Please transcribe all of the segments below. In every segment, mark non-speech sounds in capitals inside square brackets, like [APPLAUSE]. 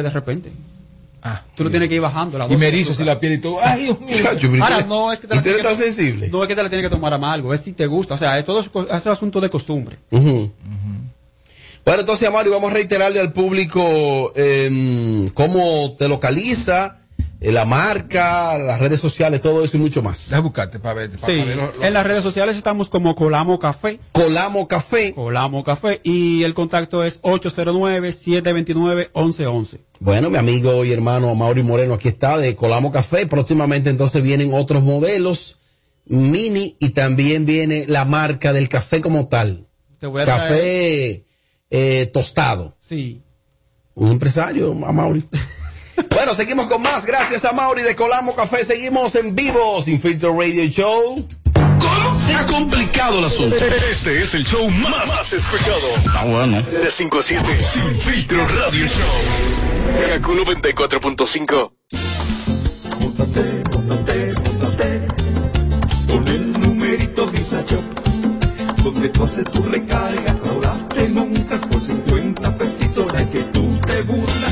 de repente. Ah, Tú lo tienes que ir bajando. La y me erizo la piel y todo. Ay, Dios mío. Ahora, no es que te ¿Y la tienes tan que- sensible? No es que te la tienes que tomar a algo, es si te gusta. O sea, es todo es asunto de costumbre. Bueno, entonces, Mario, vamos a reiterarle al público em, cómo te localiza, eh, la marca, las redes sociales, todo eso y mucho más. Déjame buscarte para ver. para Sí, ver lo- lo- en las redes sociales estamos como Colamo Café. Colamo Café. Colamo Café y el contacto es 809-729-1111. Bueno, mi amigo y hermano Mauri Moreno aquí está de Colamo Café. Próximamente entonces vienen otros modelos mini y también viene la marca del café como tal. Te voy a traer- Café eh, tostado. Sí. Un empresario, a Mauri. [LAUGHS] bueno, seguimos con más. Gracias a Mauri de Colamo Café. Seguimos en vivo, Sin Filtro Radio Show. ¿Cómo? Se ha complicado el asunto. Este es el show más, más escuchado. Ah, bueno. De 5 a 7. Sin filtro radio show. Kaku 94.5. Móntate, móntate, móntate Con el numerito Visa Shop Donde tú haces tu recarga Ahora te montas por 50 pesitos De que tú te burlas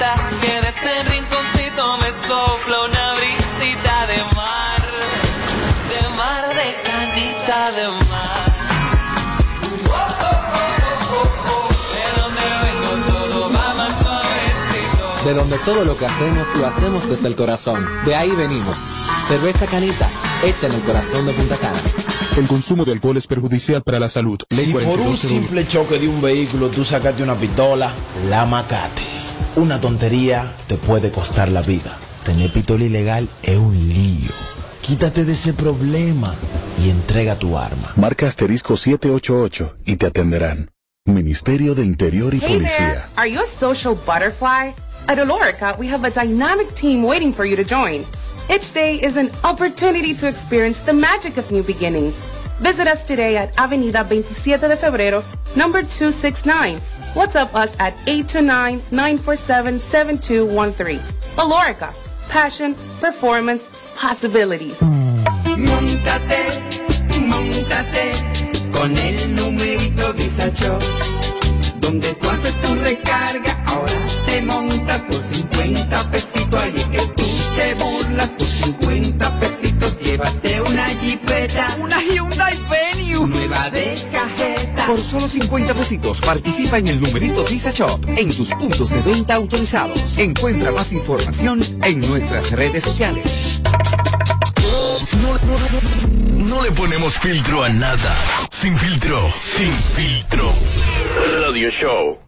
Que de este rinconcito me sopla una brisita de mar. De mar, de canita, de mar. De donde vengo todo va más suavecito. De donde todo lo que hacemos lo hacemos desde el corazón. De ahí venimos. Cerveza Canita, hecha en el corazón de Punta Cana. El consumo de alcohol es perjudicial para la salud. Ley Si por un 4201. simple choque de un vehículo tú sacaste una pistola, la macate. Una tontería te puede costar la vida. Tener pistola ilegal es un lío. Quítate de ese problema y entrega tu arma. Marca asterisco 788 y te atenderán. Ministerio de Interior y Hey there, Policía. are you a social butterfly? At Olorica, we have a dynamic team waiting for you to join. Each day is an opportunity to experience the magic of new beginnings. Visit us today at Avenida 27 de Febrero, number 269. WhatsApp us at 829-947-7213. Olorica, passion, performance, possibilities. Móntate, móntate Con el numerito Visa Shop Donde tú haces tu recarga Ahora te montas por 50 pesitos Ahí es que tú te burlas por 50 pesitos Llévate una jipeta Una Hyundai Venue. Nueva de cajeta Por solo 50 pesitos participa en el numerito Visa Shop en tus puntos de venta autorizados. Encuentra más información en nuestras redes sociales. No, no le ponemos filtro a nada. Sin filtro. Sin filtro. Radio Show.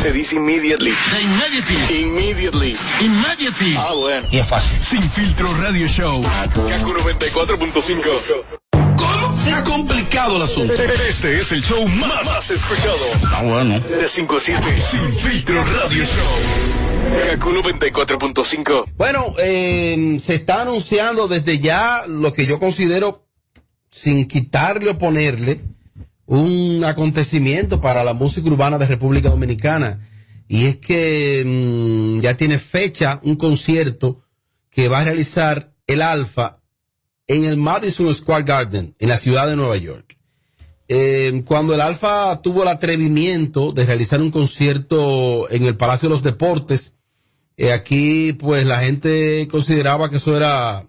Se dice immediately. De inmediati. Immediately. Immediately. Ah, bueno. Y es fácil. Sin filtro radio show. Kaku 94.5. ¿Cómo? Se ha complicado el asunto. Este es el show más, más escuchado. Ah, bueno. De 5 a 7. Sin filtro radio show. Kaku 94.5. Bueno, eh, se está anunciando desde ya lo que yo considero, sin quitarle o ponerle, un acontecimiento para la música urbana de República Dominicana. Y es que mm, ya tiene fecha un concierto que va a realizar el Alfa en el Madison Square Garden, en la ciudad de Nueva York. Eh, cuando el Alfa tuvo el atrevimiento de realizar un concierto en el Palacio de los Deportes, eh, aquí pues la gente consideraba que eso era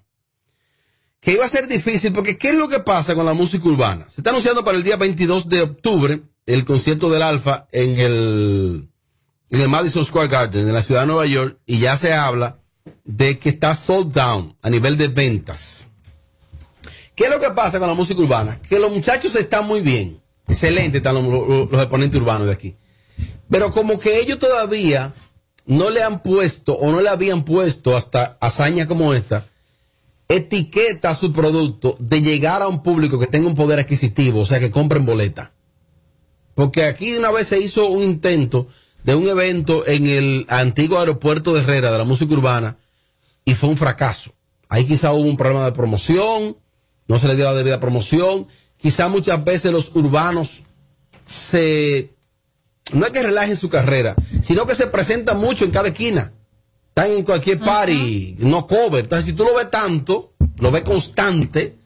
que iba a ser difícil, porque ¿qué es lo que pasa con la música urbana? Se está anunciando para el día 22 de octubre el concierto del Alfa en el, en el Madison Square Garden, en la ciudad de Nueva York, y ya se habla de que está sold down a nivel de ventas. ¿Qué es lo que pasa con la música urbana? Que los muchachos están muy bien, excelente están los, los- exponentes urbanos de aquí. Pero como que ellos todavía no le han puesto o no le habían puesto hasta hazañas como esta, etiqueta su producto de llegar a un público que tenga un poder adquisitivo, o sea, que compren boleta. Porque aquí una vez se hizo un intento de un evento en el antiguo aeropuerto de Herrera de la música urbana y fue un fracaso. Ahí quizá hubo un problema de promoción, no se le dio la debida promoción, quizá muchas veces los urbanos se, no es que relajen su carrera, sino que se presentan mucho en cada esquina. Están en cualquier party, no cover. Entonces, si tú lo ves tanto, lo ves constante,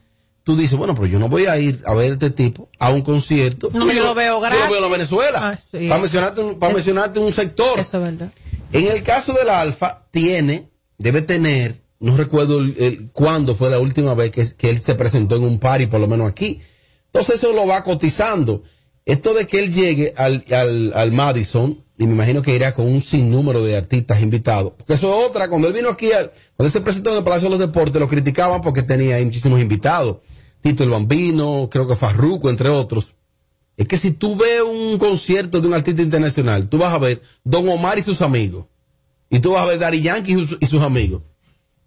tú dices, bueno, pero yo no voy a ir a ver a este tipo a un concierto. No, yo lo veo Yo gratis. lo veo en la Venezuela. Ah, sí. Para mencionarte, un, para mencionarte un sector. Eso es verdad. En el caso del Alfa, tiene, debe tener, no recuerdo el, el- cuándo fue la última vez que, que él se presentó en un party, por lo menos aquí. Entonces eso lo va cotizando. Esto de que él llegue al, al, al Madison, y me imagino que irá con un sinnúmero de artistas invitados. Porque eso es otra, cuando él vino aquí, cuando él se presentó en el Palacio de los Deportes, lo criticaban porque tenía ahí muchísimos invitados. Tito el Bambino, creo que Farruco, entre otros. Es que si tú ves un concierto de un artista internacional, tú vas a ver Don Omar y sus amigos. Y tú vas a ver Daddy Yankee y sus, amigos.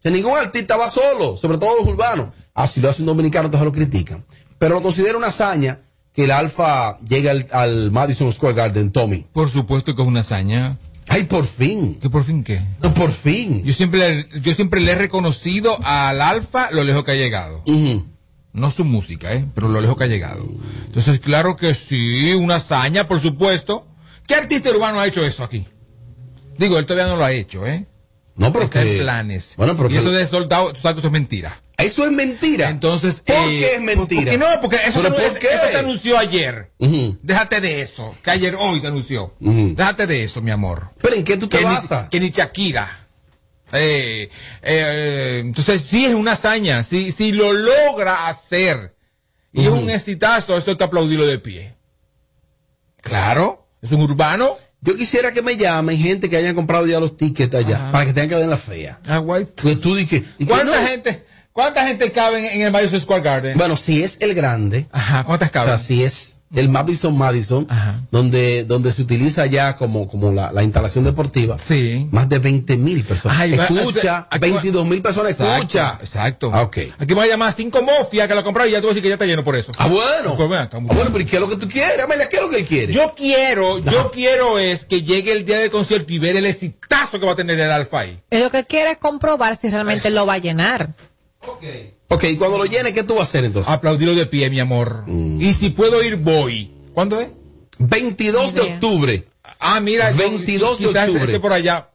O ningún artista va solo, sobre todo los urbanos. Ah, si lo hace un dominicano, entonces lo critican. Pero lo considero una hazaña que el Alfa llegue al, al Madison Square Garden, Tommy. Por supuesto que es una hazaña. Ay, por fin. ¿Que por fin qué? No, por fin. Yo siempre, yo siempre le he reconocido al Alfa lo lejos que ha llegado. No su música, ¿eh? Pero lo lejos que ha llegado. Entonces, claro que sí, una hazaña, por supuesto. ¿Qué artista urbano ha hecho eso aquí? Digo, él todavía no lo ha hecho, ¿eh? No, pero Está que- en planes. Bueno, pero y eso de soldado, tú sabes que eso es mentira. Eso es mentira. Entonces, ¿Por eh, qué es mentira? ¿Por qué no? Porque eso, ¿Pero no- por es- qué? eso se anunció ayer. Déjate de eso. Que ayer, hoy se anunció. Déjate de eso, mi amor. ¿Pero en qué tú te que basas? Ni, que ni Shakira. Eh, eh, entonces, sí es una hazaña. Si, si lo logra hacer y es un exitazo, eso hay que aplaudirlo de pie. Claro, es un urbano. Yo quisiera que me llamen gente que hayan comprado ya los tickets allá, para que tengan que ver en la fea. Ah, guay. Pues tú dices, ¿y que ¿Cuánta no? gente, cuánta gente cabe en, el Madison Square Garden? Bueno, si es el grande, Ajá, ¿cuántas o caben? sea, si es el Madison Madison, donde, donde se utiliza ya como, como la, la instalación deportiva, sí. más de 20 mil personas. Ay, escucha, aquí va- 22 mil personas, Exacto, escucha. Exacto. Ah, ok. Aquí voy a llamar a cinco mofias que lo compraron y ya tú vas a decir que ya está lleno por eso. Ah, bueno. Pues acá, Ah, bueno, pero ¿y qué es lo que tú quieres? Amelia, ¿qué es lo que él quiere? Yo quiero, yo quiero es que llegue el día del concierto y ver el exitazo que va a tener el Alfa ahí. Lo que quiere es comprobar si realmente lo va a llenar. Ok, y cuando lo llene, ¿qué tú vas a hacer entonces? Aplaudirlo de pie, mi amor. Y si puedo ir, voy. ¿Cuándo es? 22 de octubre. Ah, mira. yo- 22 de octubre. esté por allá.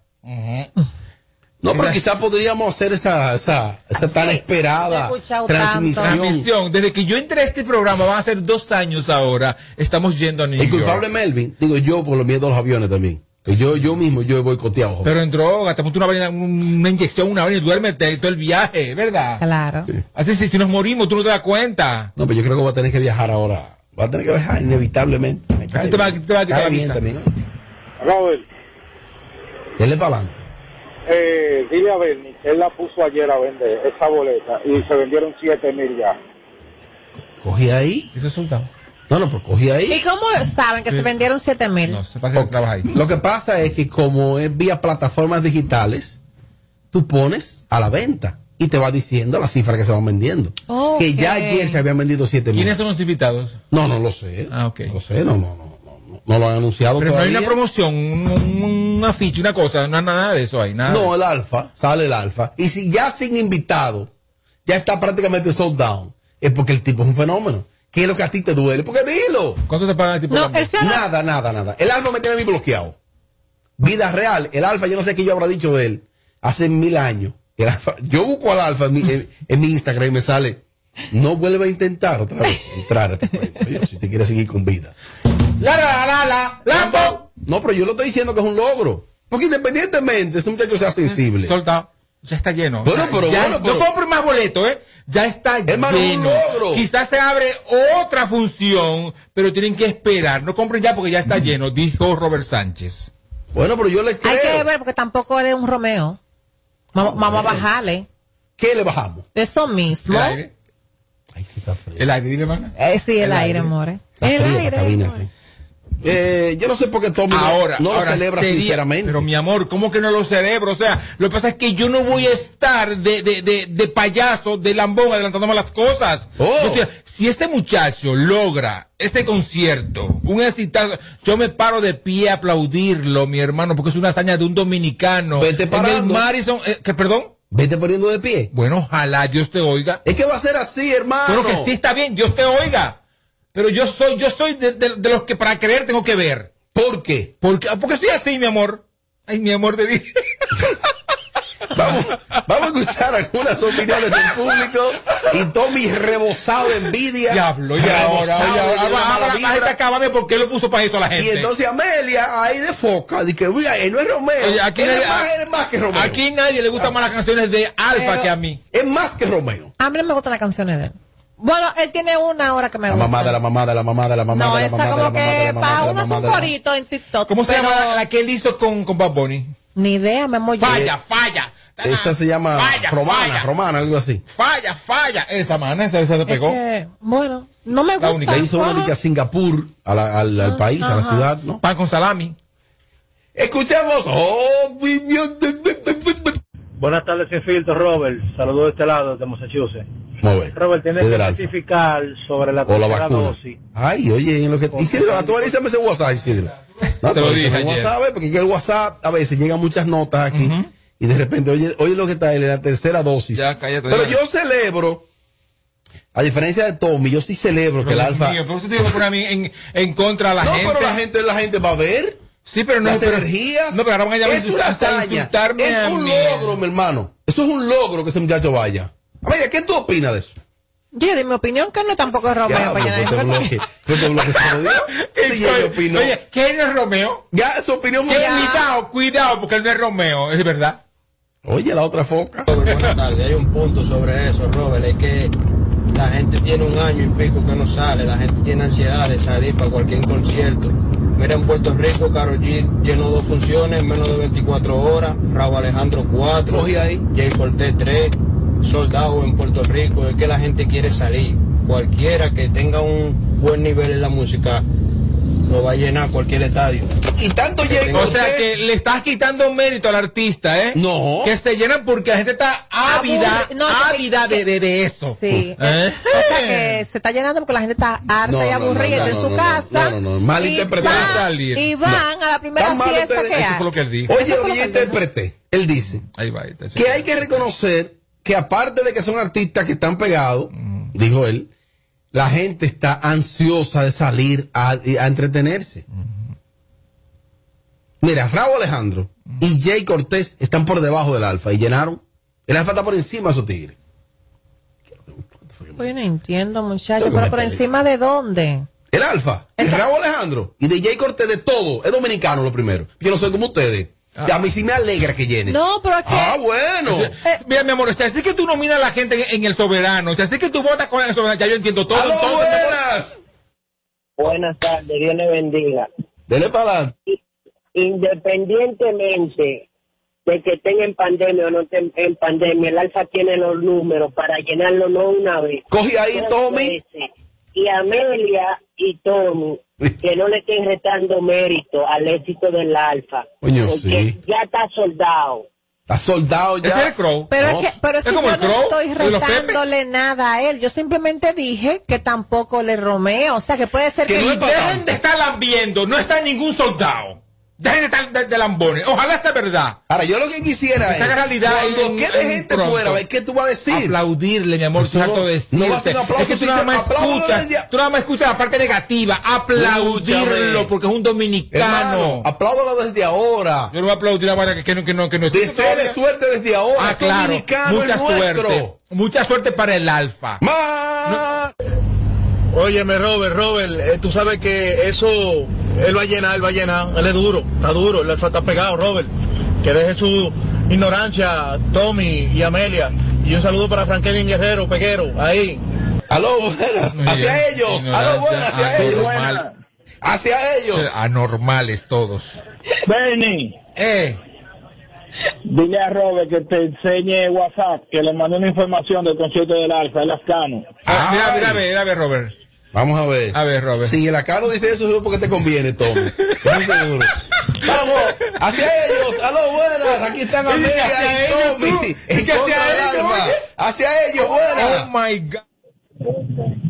No, pero quizás podríamos hacer esa, esa, esa tan esperada transmisión. Transmisión. Desde que yo entré a este programa, van a ser dos años ahora, estamos yendo a New El York. culpable Melvin, digo yo por los miedos a los aviones también. Yo, yo mismo, yo he boicoteado. Pero en droga, te pones una, vaina- una inyección, una vaina y duérmete todo el viaje, ¿verdad? Claro. Así si, si nos morimos, tú no te das cuenta. No, pero yo creo que voy a tener que viajar ahora. Voy a tener que viajar inevitablemente. Me cae te va- bien. te va a quitar Cae la bien visa. también. Robert, Dele para adelante. eh, dile a Bernie él la puso ayer a vender, esa boleta, y se vendieron 7 mil ya. Cogí ahí. ¿Ese resultado? No, no, pero cogí ahí. ¿Y cómo saben que se vendieron 7 mil? Se pasa que trabaja ahí. Lo que pasa es que como es vía plataformas digitales, tú pones a la venta y te va diciendo la cifra que se van vendiendo. Que ya ayer se habían vendido 7 mil. ¿Quiénes son los invitados? No, no lo sé. Ah, ok. No lo sé, no, no, no, no, no, no lo han anunciado Pero no hay una promoción, un, un, un afiche, una cosa, no hay nada de eso ahí, nada. No, el alfa, sale el alfa. Y si ya sin invitado, ya está prácticamente sold down, es porque el tipo es un fenómeno. ¿Qué es lo que a ti te duele? Porque dilo. ¿Cuánto te pagan el tipo No, de él se ha dado- Nada, nada, nada. El alfa me tiene a mí bloqueado. Vida real. El alfa, yo no sé qué yo habrá dicho de él. Hace mil años. El Alfa- yo busco al alfa en mi, en- en mi Instagram y me sale. No vuelve a intentar otra vez entrar a este cuento. Si te quieres seguir con vida. La, la, la, la, Lambo. No, pero yo lo estoy diciendo que es un logro. Porque independientemente, ese muchacho sea sensible. Soldado. Ya está lleno. Bueno, O sea, pero ya- bueno, pero- Yo compro más boletos, ¿eh? Ya está Hermano, un lleno. logro. Quizás se abre otra función, pero tienen que esperar. No compren ya porque ya está lleno, dijo Robert Sánchez. Bueno, pero yo le creo. Hay que ver porque tampoco es un Romeo. Vamos, vamos a bajarle. ¿Qué le bajamos? Eso mismo. El aire. El aire, dile, hermana. Eh, sí, el, El aire, aire. more. Está El la aire. sí. Eh, yo no sé por qué Tommy no- Ahora, no, ahora lo celebra sería- sinceramente. Pero mi amor, ¿cómo que no lo celebro? O sea, lo que pasa es que yo no voy a estar de, de, de, de payaso, de lambón, adelantándome las cosas. Oh. Estoy- si ese muchacho logra ese concierto, un exitazo, yo me paro de pie a aplaudirlo, mi hermano, porque es una hazaña de un dominicano. Vete En el parando. Madison, eh, ¿que perdón? Vete poniendo de pie. Bueno, ojalá Dios te oiga. Es que va a ser así, hermano. Pero que sí está bien, Dios te oiga. Pero yo soy, yo soy de, de- de los que para creer tengo que ver. ¿Por qué? Porque, porque soy así, mi amor. Ay, mi amor, te dije. [LAUGHS] Vamos, vamos a escuchar algunas opiniones del público y Tommy rebosado de envidia. Diablo, y ahora, de ahora, porque lo puso para eso a la gente. Y entonces Amelia ahí de foca, dice que él no es Romeo. Oye, aquí él nadie- es, más, él es más que Romeo. Aquí nadie le gustan más las canciones de Alfa que a mí. Es más que Romeo. A mí no me gustan las canciones de él. Bueno, él tiene una ahora que me La gusta. mamá de la mamá de la mamá de la mamá no, de la esa mamá de la como que para uno es un corito en TikTok. ¿Cómo se pero llama la, la que él hizo con, con Bad Bunny? Ni idea, me emoji. Falla, falla. Esa se llama Falla, Romana, falla. Romana, algo así. Falla, falla. Esa mana, esa, esa se Es pegó. que, bueno, no me gusta. única. Le hizo una Singapur, a la- al, al país, a la ciudad, ¿no? Pan con salami. Escuchemos opinión Buenas tardes, sin filtro, Robert. Saludos de este lado, de Massachusetts. A ver. Robert, tienes que certificar sobre la tercera vacuna. dosis. Ay, oye, en lo que. Isidro, actualízame ese WhatsApp, Isidro. No, Te lo dije ayer. WhatsApp, eh, porque el WhatsApp a veces llegan muchas notas aquí. Y de repente, oye, oye lo que está él en la tercera dosis. Ya, cállate. Pero ya. yo celebro, a diferencia de Tommy, yo sí celebro que el alfa. mío, pero tú que poner a mí en, en contra de la no, gente. pero la gente, la gente va a ver. Sí, pero no las pero- energías. No, pero ahora van a llamar es a una hazaña. insultarme Es un mí. logro, mi hermano. Eso es un logro que ese muchacho vaya. Oye, ¿qué tú opinas de eso? Yo di mi opinión que no tampoco es Romeo. Ya, para pues, llenar te pues, te bloque, se lo dio. [LAUGHS] Sí, ya Oye, yo opino. Oye, ¿quién es Romeo? Ya, su opinión fue. Cuidado, cuidado, porque él no es Romeo, es verdad. Oye, la otra foca. Buenas tardes. Hay un punto sobre eso, Robert. Es que la gente tiene un año y pico que no sale. La gente tiene ansiedad de salir para cualquier concierto. Mira, en Puerto Rico, Karol G llenó dos funciones en menos de 24 horas. Raúl Alejandro 4. Cogí ahí. Jay Cortés 3. Soldado en Puerto Rico. Es que la gente quiere salir. Cualquiera que tenga un buen nivel en la música lo va a llenar cualquier estadio. Y tanto Jay O sea que le estás quitando mérito al artista, ¿eh? No. Que se llenan porque la gente está ávida, no, ávida de, de, de eso. Sí. ¿Eh? O sea que se está llenando porque la gente está harta No, y no, no, aburrida no, en su no, casa. no, no, no, mal y interpretado. Y van a la primera Tan mal fiesta ustedes- que eso hay. fue lo que él dijo. Oye, Eso lo que yo interpreté. Él dice Ahí va. ahí está. que hay que reconocer que aparte de que son artistas que están pegados, dijo él, la gente está ansiosa de salir a, a entretenerse. Mira, Raúl Alejandro y Jay Cortés están por debajo del Alfa y llenaron. El Alfa está por encima de esos tigres. Pues yo no entiendo, muchachos. Pero por encima de dónde? El Alfa, el Rabo Alejandro y DJ Cortés de todo. Es dominicano lo primero. Yo no soy como ustedes. Y a mí sí me alegra que llene. No, pero que. Ah, bueno. O sea, mira, mi amor, o sea, así que tú nominas a la gente en, en el soberano, o sea, así que tú votas con el soberano, ya yo entiendo todo. ¡Aló, amor. buenas! Buenas tardes, Dios le bendiga. Dele para adelante. Independientemente de que estén en pandemia o no estén en pandemia, el Alfa tiene los números para llenarlo no una vez. Coge ahí, Tommy. veces. Y Amelia y Tommy, que no le estén retando mérito al éxito del Alfa. Coño, porque sí. ya está soldado. Está soldado ya. Es el Crow. Pero No. es que, pero es Es que como yo el no Crow estoy los Pepe. retándole nada a él. Yo simplemente dije que tampoco le romeo. O sea, que puede ser que. Que no Dejen de estar lambiendo, no está ningún soldado. Dejen de estar de, de lambones. Ojalá sea verdad. Ahora, yo lo que quisiera es. realidad Cuando quede en gente pronto. fuera, qué tú vas a decir. Aplaudirle, mi amor, tú harto de Pues no va a ser un aplauso, Es que tú nada más escuchas, tú nada más escuchas la parte negativa. Aplaudirlo porque es un dominicano. Apláudalo desde ahora. Yo no voy a aplaudir una vaina que, que no, que no, que no Deseale suerte desde ahora. Ah, claro. dominicano Mucha es nuestro. suerte. Mucha suerte para el alfa. Óyeme, Robert, Robert, eh, tú sabes que eso, él va a llenar, él va a llenar, él es duro, está duro, el alfa está pegado, Robert. Que deje su ignorancia, Tommy y Amelia. Y un saludo para Franklin Guerrero, Peguero, ahí. Aló, buenas. Hacia ellos. Aló, buenas, hacia ellos. Hacia ellos. Anormales todos. Benny, Eh. dile a Robert que te enseñe WhatsApp, que le mandé una información del concierto del Alfa, el Ascano. Ah, mira, mira, a ver, a ver, Robert. Vamos a ver. A ver, Robert. Si el acano dice eso, es porque te conviene, Tommy. [LAUGHS] Estoy seguro. Vamos, hacia ellos. Aló, buenas. Aquí están Amelia hacia y ellos, Tommy. En que contra hacia del ellos, alma. Hacia ellos, buenas. Oh my God.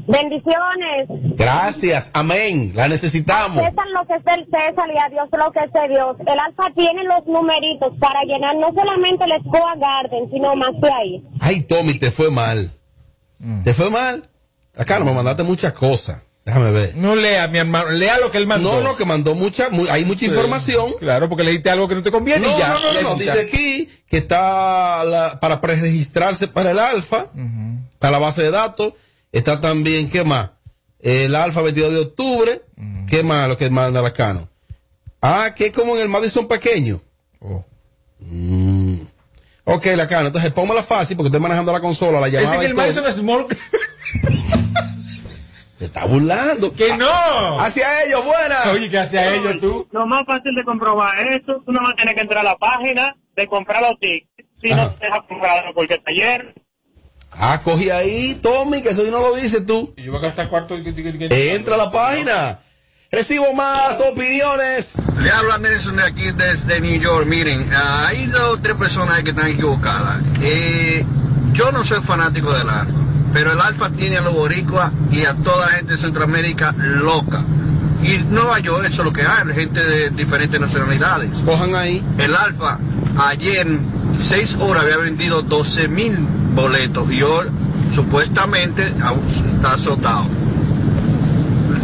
Bendiciones. Gracias. Amén. La necesitamos. César lo que es el César y a Dios lo que es de Dios. El alfa tiene los numeritos para llenar no solamente el Scoa Garden, sino más de ahí. Ay, Tommy, te fue mal. ¿Te fue mal? Acá no me mandaste muchas cosas. Déjame ver. No lea, mi hermano. Lea lo que él mandó. No, no, que mandó mucha, mu- hay mucha Sí. información. Claro, porque leíste algo que no te conviene No, y ya. no, no, no. Dice aquí que está la- para preregistrarse para el alfa, para la base de datos. Está también, ¿qué más? El alfa 22 de octubre. ¿Qué más? Lo que manda la Cano. Ah, que es como en el Madison pequeño. Oh. Mm. Ok, la Cano. Entonces póngala fácil porque estoy manejando la consola, la llamada. que y el. Madison Small. [LAUGHS] [LAUGHS] Te está burlando. ¡Que no! Hacia ellos, buenas. Oye, que hacia ellos tú. Lo más fácil de comprobar eso, tú no vas a tener que entrar a la página de comprar los tickets. Si no te dejas comprarlo porque está ayer. Ah, cogí ahí, Tommy, que eso no lo dices tú. Y yo voy a gastar cuarto. Entra a la página. Recibo más opiniones. Le habla Nelson de aquí desde New York. Miren, ah, hay dos o tres personas que están equivocadas. Eh, yo no soy fanático del Alfa, pero el Alfa tiene a los boricuas y a toda la gente de Centroamérica loca. Y Nueva York eso es lo que hay, gente de diferentes nacionalidades. Cojan ahí. El Alfa ayer en seis horas había vendido 12 mil boletos y hoy supuestamente está azotado.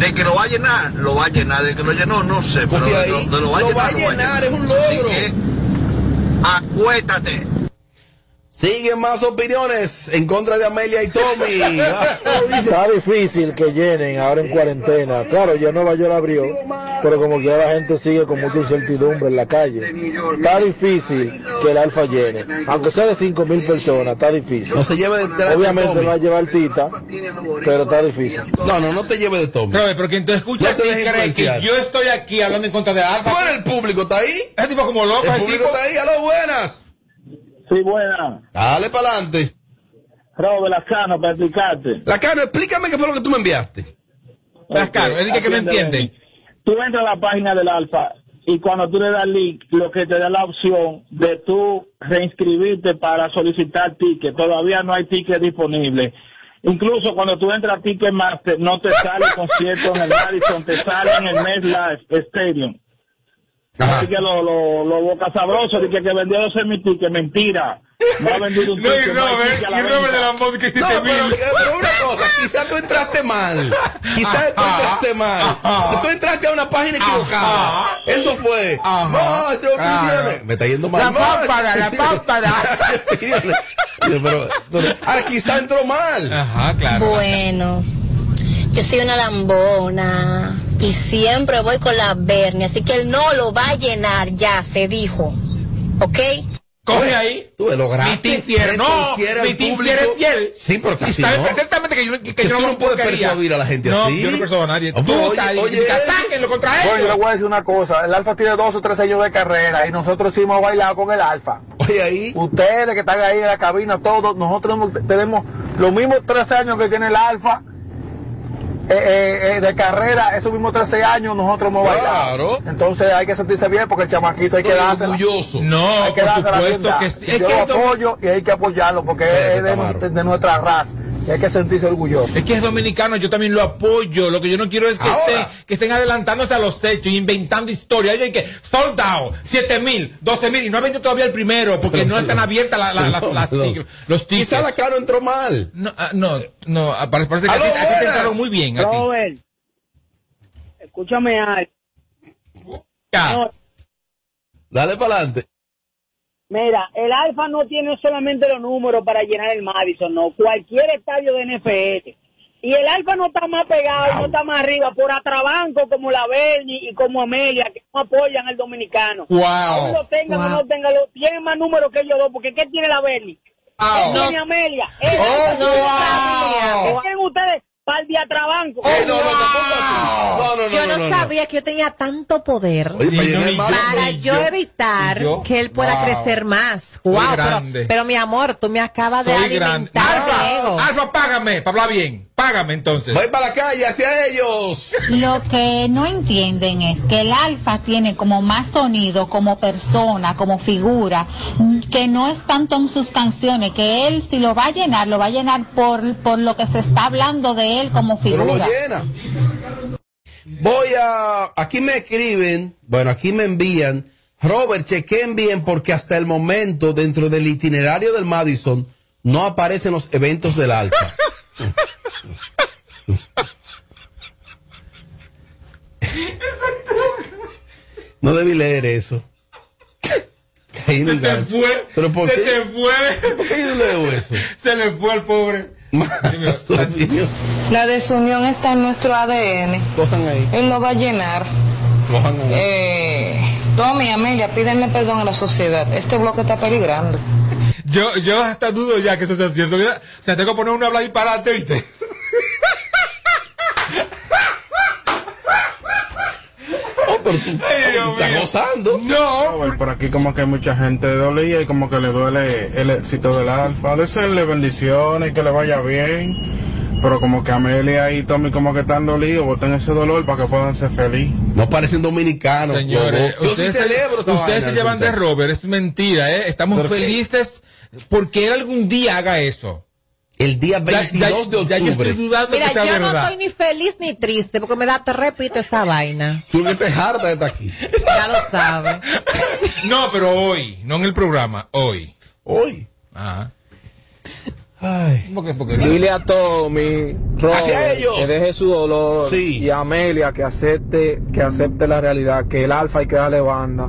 De que lo va a llenar, lo va a llenar. De que lo llenó, no sé. Pero Coge de ahí. lo, de lo va a Lo llenar, va a lo va a llenar, llenar. es un logro. Así que, acuéstate. Siguen más opiniones en contra de Amelia y Tommy. [LAUGHS] Está difícil que llenen ahora en cuarentena. Claro, ya Nueva York abrió, pero como que la gente sigue con mucha incertidumbre en la calle. Está difícil que el alfa llene. Aunque sea de 5 mil personas, está difícil. No se lleve de- Obviamente Tommy. no va a llevar tita, pero está difícil. No, no, no te lleves de Tommy. Robert, pero quien te escucha No cree que yo estoy aquí hablando en contra de Alfa. ¿Tú eres el público? ¿Está ahí? Ese tipo como loco. El ese público tipo. está ahí. Aló, buenas. Sí, buena. Dale para adelante. Robert Lascano, para explicarte. Lacano, explícame qué fue lo que tú me enviaste. Lascano, él dice que Atiende, entiende. Tú entras a la página del Alfa y cuando tú le das link, lo que te da la opción de tú reinscribirte para solicitar ticket. Todavía no hay ticket disponible. Incluso cuando tú entras a Ticketmaster, no te sale [LAUGHS] concierto en el Madison, te sale en el MetLife Stadium. Así que lo, lo, lo boca sabroso, de que, que vendió 12 mil tickets, mentira. No ha vendido un No, y no Robert, la y Robert de la Mod que No, 7 pero, mil. pero una cosa, quizás tú entraste mal. Quizás tú entraste mal. Tú entraste a una página equivocada. Eso fue. No, eso Claro. Me está yendo mal. La No, pámpara, la [LAUGHS] pámpara. pero, pero, ahora quizás entró mal. Ajá, claro. Bueno, Yo soy una lambona y siempre voy con la Bernie, así que él no lo va a llenar, ya se dijo. ¿Ok? Coge ahí. Tú lograste. Mi team fiel. No, mi team público. fiel es fiel. Sí, pero Y casi sabe no. perfectamente que yo, que, Que yo tú no no porquería. persuadir a la gente no, así. yo no persuado a nadie. Tú oye, oye. atáquenlo contra Bueno, yo le ellos. voy a decir una cosa. El Alfa tiene dos o tres años de carrera y nosotros sí hemos bailado con el Alfa. Oye, ahí. Ustedes que están ahí en la cabina, todos, nosotros tenemos los mismos 13 años que tiene el Alfa. Eh, eh, eh, de carrera, esos mismos 13 años nosotros hemos Claro. bailado. Entonces hay que sentirse bien porque el chamaquito hay que Estoy dársela. orgulloso. No, hay que por supuesto que sí. Yo Es que lo apoyo y hay que apoyarlo porque es de nuestra raza y hay que sentirse orgulloso. Es que es dominicano, yo también lo apoyo. Lo que yo no quiero es que, Ahora. estén, que estén adelantándose a los hechos, inventando historias. Oye, que sold out, 7 mil, 12 mil, y no ha vendido todavía el primero, porque no están abiertas la- la- las- No, los tickets. Quizá la Cano entró mal. No, ah, no, no, ah, parece, parece que a ¡Aló, ti, a ti te buenas! entraron muy bien. Robert, escúchame algo. Dale para adelante. Mira, el Alfa no tiene solamente los números para llenar el Madison, no. Cualquier estadio de NFL. Y el Alfa no está más pegado, no está más arriba, por atrabanco como la Berni y como Amelia, que no apoyan al dominicano. Wow. Aún lo tengan o no tengan, tienen más números que ellos dos, porque ¿qué tiene la Berni? Wow. ¿Qué tiene Amelia? El Oh, no. ¿Qué tienen ustedes para el de atrabanco? Eh, no, no, tampoco así. No, no, no, yo no, no, no. sabía que yo tenía tanto poder Oye, para yo, para evitar yo. que él pueda Wow. crecer más. Wow, pero, mi amor, tú me acabas de Soy alimentar. Alfa, Alfa, págame, para hablar bien. Págame entonces. Voy para la calle hacia ellos. Lo que no entienden es que el alfa tiene como más sonido como persona, como figura, que no es tanto en sus canciones, que él si lo va a llenar, lo va a llenar por, por lo que se está hablando de él como Pero lo figura. llena. Voy a. Aquí me escriben, bueno, aquí me envían. Robert, chequen bien porque hasta el momento, dentro del itinerario del Madison, no aparecen los eventos del Alfa. No debí leer eso. Caí en Se te fue. ¿Pero por se qué? te fue. ¿Por qué yo leo eso? Se le fue al pobre. La desunión está en nuestro ADN. Cojan ahí. Él lo va a llenar. Cojan ahí. Eh, Tommy, Amelia, pídenle perdón a la sociedad. Este bloque está peligrando. Yo, yo hasta dudo ya que eso sea cierto. O sea, tengo que poner uno a hablar disparate, ¿viste? Pero tú, estás gozando. No, Pues por aquí como que hay mucha gente dolida y como que le duele el éxito del alfa. Desearle bendiciones, que le vaya bien. Pero como que Amelia y Tommy como que están dolidos, boten ese dolor para que puedan ser feliz. No parecen dominicanos. Señores, yo sí ustedes, se- celebro esa ustedes vaina, se llevan de. Robert, es mentira, ¿eh? Estamos felices porque él algún día haga eso. El día Ya- 22 ya- de ya yo octubre. estoy dudando Mira, que sea yo no estoy ni feliz ni triste porque me da, te repito esa vaina. Tú que te harta de estar aquí. Ya lo sabes. [LAUGHS] No, pero hoy, no en el programa, hoy. Hoy. Ajá. Ay. Porque, porque Dile a Tommy, Robert, Hacia ellos. que deje su dolor Sí. y a Amelia que acepte, que acepte la realidad, que el alfa hay que darle banda.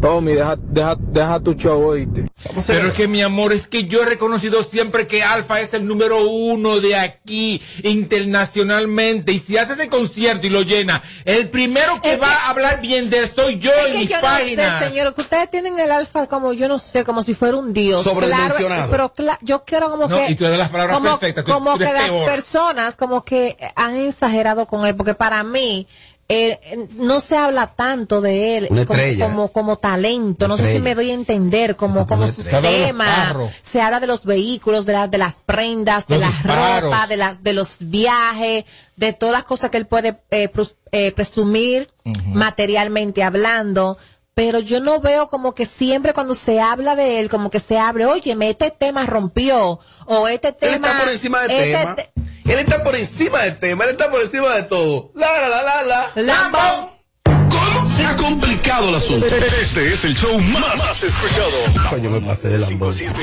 Tommy, deja, deja, deja tu show, oíste. Pero es que mi amor, es que yo he reconocido siempre que Alfa es el número uno de aquí, internacionalmente. Y si hace ese concierto y lo llena, el primero que Es va que- a hablar bien de él soy yo Es en que mis yo no páginas. sé, señor, que ustedes tienen el alfa como, yo no sé, como si fuera un dios. Sobredimensionado. Claro, pero cla- yo quiero como No, que... y tú eres las palabras como, perfectas, tú- como tú eres que las peor. personas como que han exagerado con él, porque para mí... eh, no se habla tanto de él Una como, estrella. como, como talento, Una no sé si me doy a entender, como, como su Se habla de los tema, se habla de los vehículos, de, la- de las prendas, de Los la disparos. ropa, de, las de los viajes, de todas las cosas que él puede eh, eh, presumir materialmente hablando. Pero yo no veo como que siempre cuando se habla de él, como que se abre, oye, este tema rompió, o este Él tema... está por encima del este tema. te- Él está por encima del tema. Él está por encima de todo. La, la, la, la, la. Lambón. ¿Cómo se ha complicado el asunto? Este es el show más, más escuchado. Coño, me pasé de lambón. Sin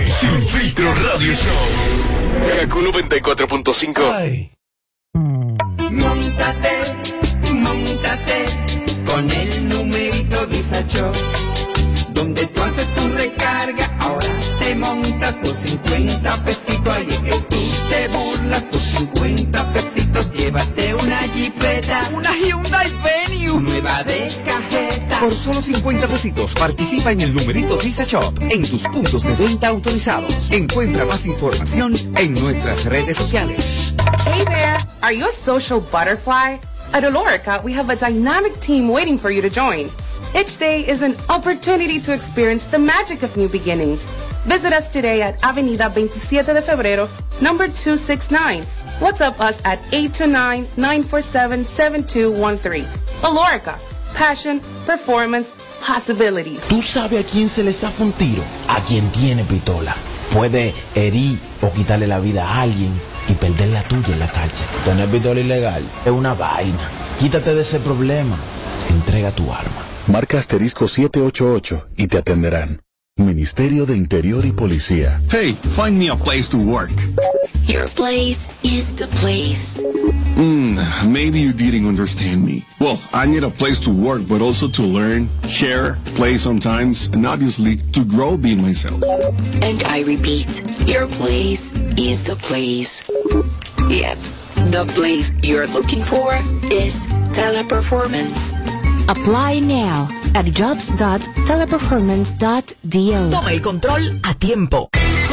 filtro radio show. Kaku 94.5. Ay. Montate, montate con el numerito Disacho. Donde tú haces tu recarga, ahora te montas por 50 pesitos. Ahí es que tú te burlas 50 pesitos. Llévate un cajeta. Una Hyundai Venue. Nueva de cajeta. Por solo 50 pesitos participa en el numerito Visa Shop en tus puntos de venta autorizados. Encuentra más información en nuestras redes sociales. Hey there! Are you a social butterfly? At Olorica, we have a dynamic team waiting for you to join. Each day is an opportunity to experience the magic of new beginnings. Visit us today at Avenida 27 de Febrero, number 269. WhatsApp us at 829-947-7213. Olorica, passion, performance, possibilities. ¿Tú sabes a quién se le zafa un tiro? A quien tiene pistola. Puede herir o quitarle la vida a alguien y perder la tuya en la cárcel. Tener pistola ilegal es una vaina. Quítate de ese problema. Entrega tu arma. Marca asterisco 788 y te atenderán. Ministerio de Interior y Policía. Hey, find me a place to work. Your place is the place. Hmm, maybe you didn't understand me. Well, I need a place to work, but also to learn, share, play sometimes, and obviously to grow being myself. And I repeat, your place is the place. Yep, the place you're looking for is teleperformance. Apply now at jobs.teleperformance.do. Toma el control a tiempo.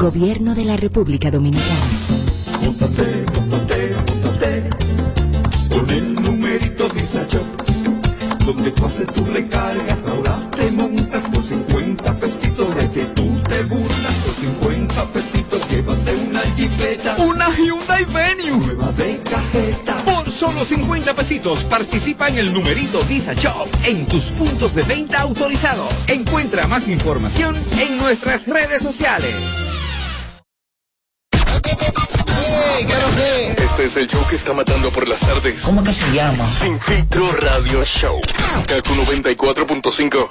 Gobierno de la República Dominicana. Con el numerito Visa Shop. Donde tú haces tu recargas, ahora te montas por 50 pesitos de que tú te burlas por 50 pesitos. Llévate una jipeta, Una Hyundai Venue. nueva de cajeta. Por solo 50 pesitos participa en el numerito Visa Shop en tus puntos de venta autorizados. Encuentra más información en nuestras redes sociales. Este es el show que está matando por las tardes. ¿Cómo que se llama? Sin filtro radio show. Kaku 94.5.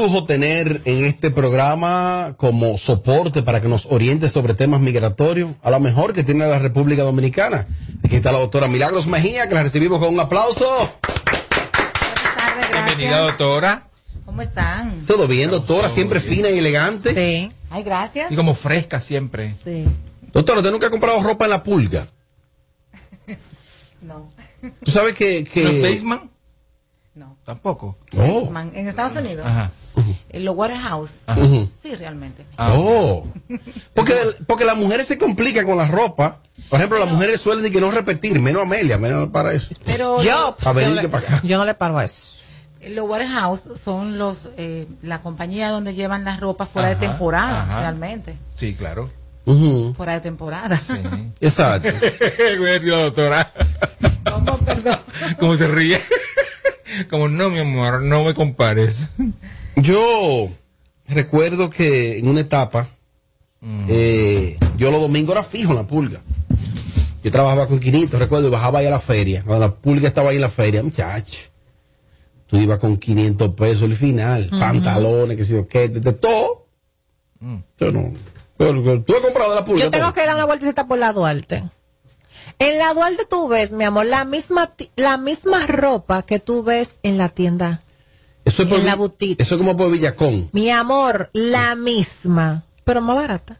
lujo tener en este programa como soporte para que nos oriente sobre temas migratorios, a lo mejor que tiene la República Dominicana. Aquí está la doctora Milagros Mejía, que la recibimos con un aplauso. Bienvenida, doctora. ¿Cómo están? Todo bien, doctora, siempre fina y elegante. Sí. Ay, gracias. Y como fresca siempre. Sí. Doctora, ¿usted nunca ha comprado ropa en la pulga? [LAUGHS] No. ¿Tú sabes que... que... ¿Los? Tampoco. Oh. En Estados Unidos. Ajá. En los Warehouse. Ajá. Sí, realmente. Oh. [LAUGHS] Porque, porque las mujeres se complican con la ropa Por ejemplo, las mujeres suelen decir que no repetir, menos Amelia, menos para eso. Pero Yo, Para venir que para acá. yo no le paro a eso. los warehouse son los eh, la compañía donde llevan las ropas fuera de temporada, ajá. realmente. Sí, claro. Fuera de temporada. [LAUGHS] Exacto. Güey, doctora. ¿Cómo, perdón? Como se ríe. [LAUGHS] Como no, mi amor, no me compares. Yo recuerdo que en una etapa, eh, yo los domingos era fijo en la pulga. Yo trabajaba con 500, recuerdo, y bajaba ahí a la feria. Cuando la pulga estaba ahí en la feria, muchacho. Tú ibas con 500 pesos el final, pantalones, que sé yo qué, de, de todo. Yo no. Pero, tú has comprado de la pulga. Yo tengo todo? que dar una vueltecita por la Duarte. En la Duarte tú ves, mi amor, la misma la misma ropa que tú ves en la tienda. Eso es, por en la Vi- eso es como por Villacón. Mi amor, la misma, pero más barata.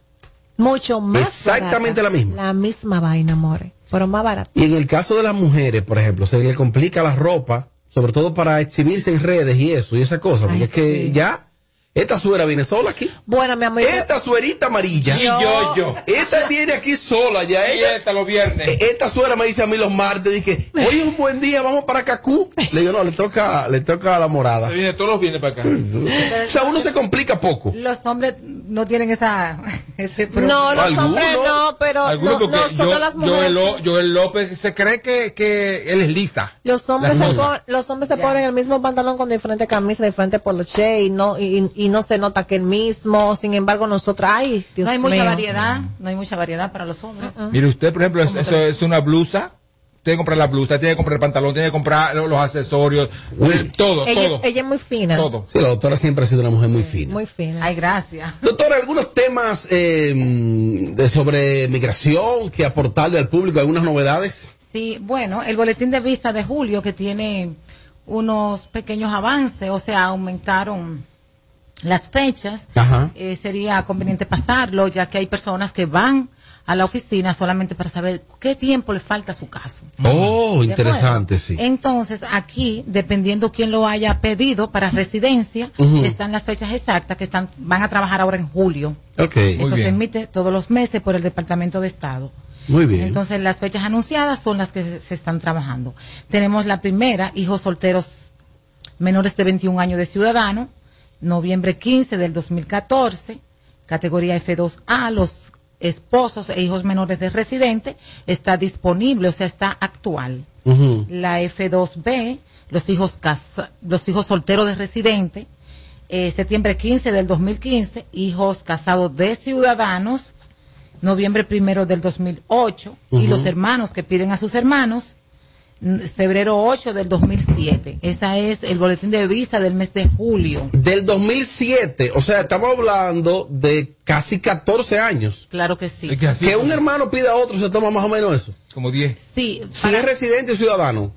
Mucho más Exactamente barata. la misma. La misma vaina, amores, pero más barata. Y en el caso de las mujeres, por ejemplo, se le complica la ropa, sobre todo para exhibirse en redes y eso, y esa cosa, porque es que ya, esta suera viene sola aquí. Bueno, mi amor. Esta suerita amarilla. Sí, yo, yo. Esta viene aquí sola ya. Y esta los viernes. eh, esta suera me dice a mí los martes, dije, hoy es un buen día, vamos para Cacú. Le digo, no, le toca, le toca a la morada. Se viene todos los viernes para acá. [LAUGHS] O sea, uno se complica poco. Los hombres no tienen esa [LAUGHS] ese No, los hombres no, pero Algunos no, yo, las mujeres. Joel López se cree que, que él es lisa. Los hombres, se los hombres se ponen el mismo pantalón con diferente camisa, diferente poloche y no y, y no se nota que el mismo. Sin embargo, nosotros, ay, Dios no hay mucha variedad, no hay mucha variedad para los hombres. Mire usted, por ejemplo, es- eso es una blusa. Tiene que comprar la blusa, tiene que comprar el pantalón, tiene que comprar lo- los accesorios, eh, todo, Ella, todo. es- ella es muy fina. Todo. Sí, la doctora siempre ha sido una mujer muy fina. Muy fina. Ay, gracias. Doctora, algunos temas eh, de sobre migración que aportarle al público, algunas novedades. Sí, bueno, el boletín de visa de julio que tiene unos pequeños avances, o sea, aumentaron las fechas. Ajá. Eh, sería conveniente pasarlo, ya que hay personas que van a la oficina solamente para saber qué tiempo le falta a su caso. Oh, ¿De interesante, sí. Entonces, aquí, dependiendo quién lo haya pedido para residencia, están las fechas exactas que están van a trabajar ahora en julio. Ok. Esto se emite todos los meses por el Departamento de Estado. Muy bien. Entonces, las fechas anunciadas son las que se, se están trabajando. Tenemos la primera, hijos solteros menores de 21 años de ciudadano, noviembre 15 del 2014, categoría F2A, los esposos e hijos menores de residente, está disponible, o sea, está actual. La F2B, los hijos casa- los hijos solteros de residente, eh, septiembre 15 del 2015, hijos casados de ciudadanos, noviembre primero del 2008, y Ujú. los hermanos que piden a sus hermanos, febrero 8 del 2007. Esa es el boletín de visa del mes de julio. Del 2007, o sea, estamos hablando de casi 14 años. Claro que sí. Que un hermano pida a otro se toma más o menos eso. Como 10. Sí, Si es residente o ciudadano.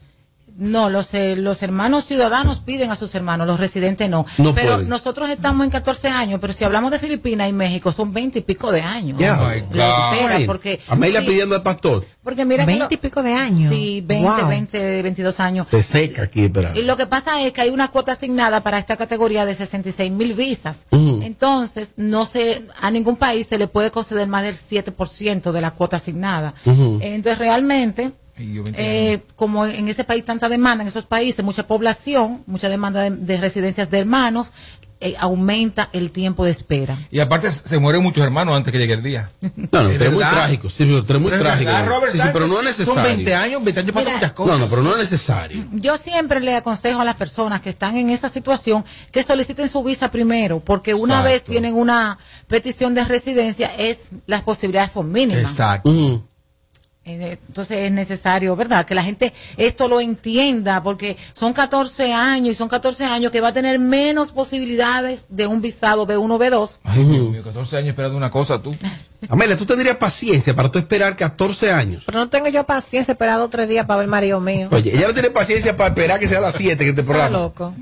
No, los, eh, los hermanos ciudadanos piden a sus hermanos, los residentes no. No pero pueden. nosotros estamos en 14 años, pero si hablamos de Filipinas y México son 20 y pico de años. Ya. La espera, porque, Amelia sí, pidiendo al pastor. porque mira que 20 lo- y pico de años. Sí, 20, Wow. 20, 22 años. Se seca aquí, espera. Y lo que pasa es que hay una cuota asignada para esta categoría de 66 mil visas. Entonces, no se, a ningún país se le puede conceder más del 7% de la cuota asignada. Entonces, realmente, eh, como en ese país tanta demanda, en esos países, mucha población, mucha demanda de, de residencias de hermanos, eh, aumenta el tiempo de espera. Y aparte se mueren muchos hermanos antes que llegue el día. No, no, es muy trágico. Sí, muy Pero es trágico. Robert Sí, sí, pero no es necesario. Son 20 años, 20 años pasan Mira, muchas cosas. No, no, pero no es necesario. Yo siempre le aconsejo a las personas que están en esa situación que soliciten su visa primero, porque una Exacto. vez tienen una petición de residencia, es las posibilidades son mínimas. Exacto. Eh, Entonces es necesario, ¿verdad? Que la gente esto lo entienda, porque son 14 años y son 14 años que va a tener menos posibilidades de un visado B1, B2. Ay, Dios mío, 14 años esperando una cosa, tú. [LAUGHS] Amelia, tú tendrías paciencia para tú esperar 14 años. Pero no tengo yo paciencia esperar dos o tres días para ver marido mío. Oye, ella no tiene paciencia para esperar que sea a las 7 que te Está programa. loco.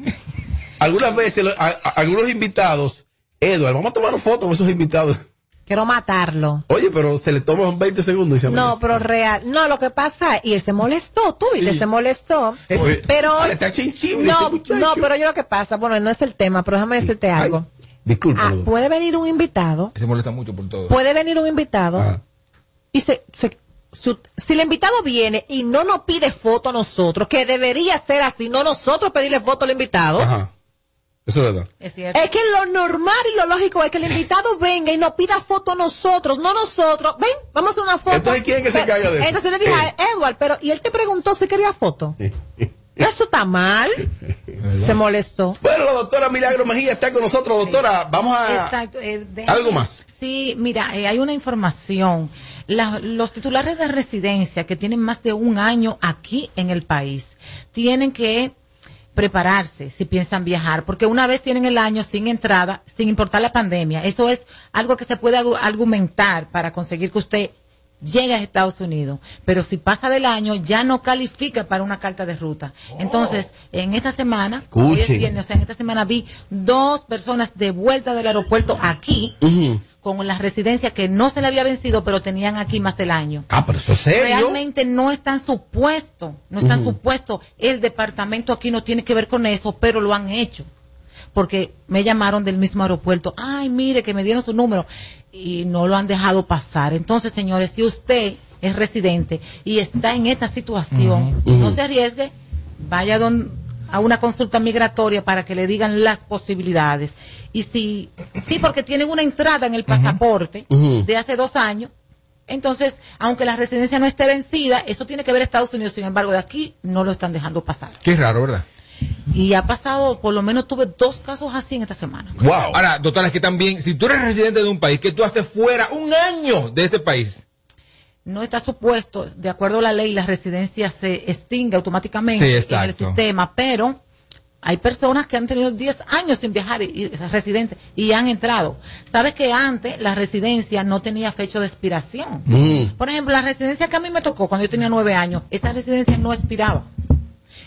Algunas veces, lo- a- a- algunos invitados, Edward, vamos a tomar fotos con esos invitados. Quiero matarlo. Oye, pero se le toman 20 segundos y se No, pero real. No, lo que pasa, y él se molestó, tú, y Sí. se molestó. Eh, pero. vale, está no, no, pero yo lo que pasa, bueno, no es el tema, pero déjame decirte algo. Disculpa. Ah, puede venir un invitado, Se molesta mucho por todo. puede venir un invitado Ah. y se, se si, si el invitado viene y no nos pide foto a nosotros, que debería ser así, no nosotros pedirle foto al invitado. Ajá. Eso es verdad. Es que lo normal y lo lógico es que el invitado venga y nos pida foto a nosotros, no nosotros. Ven, vamos a hacer una foto. Entonces, ¿quién es que se encarga de eso? Entonces yo le dije a Edward, pero, y él te preguntó si quería foto. Eso está mal. [LAUGHS] Se molestó. Bueno, la doctora Milagro Mejía está con nosotros, doctora. Vamos a... Exacto, eh, ¿Algo más? Sí, mira, eh, hay una información. La- los titulares de residencia que tienen más de un año aquí en el país tienen que prepararse si piensan viajar, porque una vez tienen el año sin entrada, sin importar la pandemia, eso es algo que se puede argu- argumentar para conseguir que usted llegue a Estados Unidos, pero si pasa del año ya no califica para una carta de ruta. Entonces, en esta semana, hoy es Escuchen. viernes, o sea, en esta semana vi dos personas de vuelta del aeropuerto aquí con la residencia que no se le había vencido, pero tenían aquí más del año. Ah, pero eso es serio. Realmente no están supuesto, no están Ujú. supuesto. El departamento aquí no tiene que ver con eso, pero lo han hecho. Porque me llamaron del mismo aeropuerto. Ay, mire, que me dieron su número. Y no lo han dejado pasar. Entonces, señores, si usted es residente y está en esta situación, no se arriesgue, vaya don- a una consulta migratoria para que le digan las posibilidades. Y si, sí, porque tienen una entrada en el pasaporte de hace dos años, entonces, aunque la residencia no esté vencida, eso tiene que ver Estados Unidos, sin embargo, de aquí no lo están dejando pasar. Qué raro, ¿verdad? Y ha pasado, por lo menos tuve dos casos así en esta semana. Ahora, doctora, es que también, si tú eres residente de un país, que tú haces fuera un año de ese país. No está supuesto, de acuerdo a la ley, la residencia se extingue automáticamente Sí, en el exacto. sistema, pero hay personas que han tenido 10 años sin viajar y, y residentes y han entrado. Sabes que antes la residencia no tenía fecha de expiración. Mm. Por ejemplo, la residencia que a mí me tocó cuando yo tenía nueve años, esa residencia no expiraba.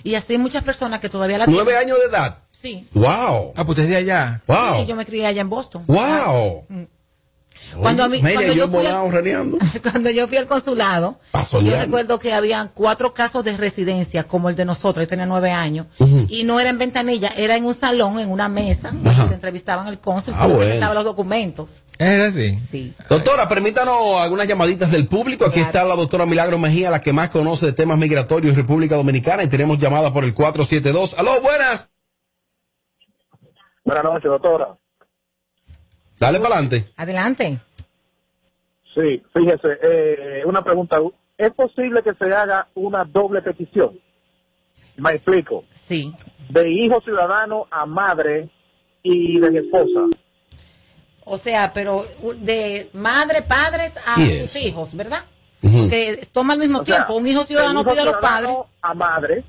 Y así hay muchas personas que todavía la Nueve tienen. años de edad. Sí. Wow. Ah, pues desde allá. Wow. Sí, yo me crié allá en Boston. Wow. Cuando a mí- cuando yo yo fui al- reneando. [LAUGHS] Cuando yo fui al consulado, yo recuerdo que habían cuatro casos de residencia, como el de nosotros, yo tenía nueve años, y no era en ventanilla, era en un salón, en una mesa, Ajá. te entrevistaban al cónsul, Ah, bueno. los documentos. Era así. Sí. Doctora, permítanos algunas llamaditas del público. Aquí está la doctora Milagro Mejía, la que más conoce de temas migratorios en República Dominicana. Y tenemos llamada por el 472. ¡Aló, buenas! Buenas noches, doctora. Dale para adelante. Adelante. Sí, fíjese, eh, una pregunta. ¿Es posible que se haga una doble petición? Me explico. Sí. De hijo ciudadano a madre y de esposa. O sea, pero de madre, padres a Yes. sus hijos, ¿verdad? Ujú. Que toma al mismo O sea, tiempo. Un hijo ciudadano hijo pide a los padres. ciudadano A madre.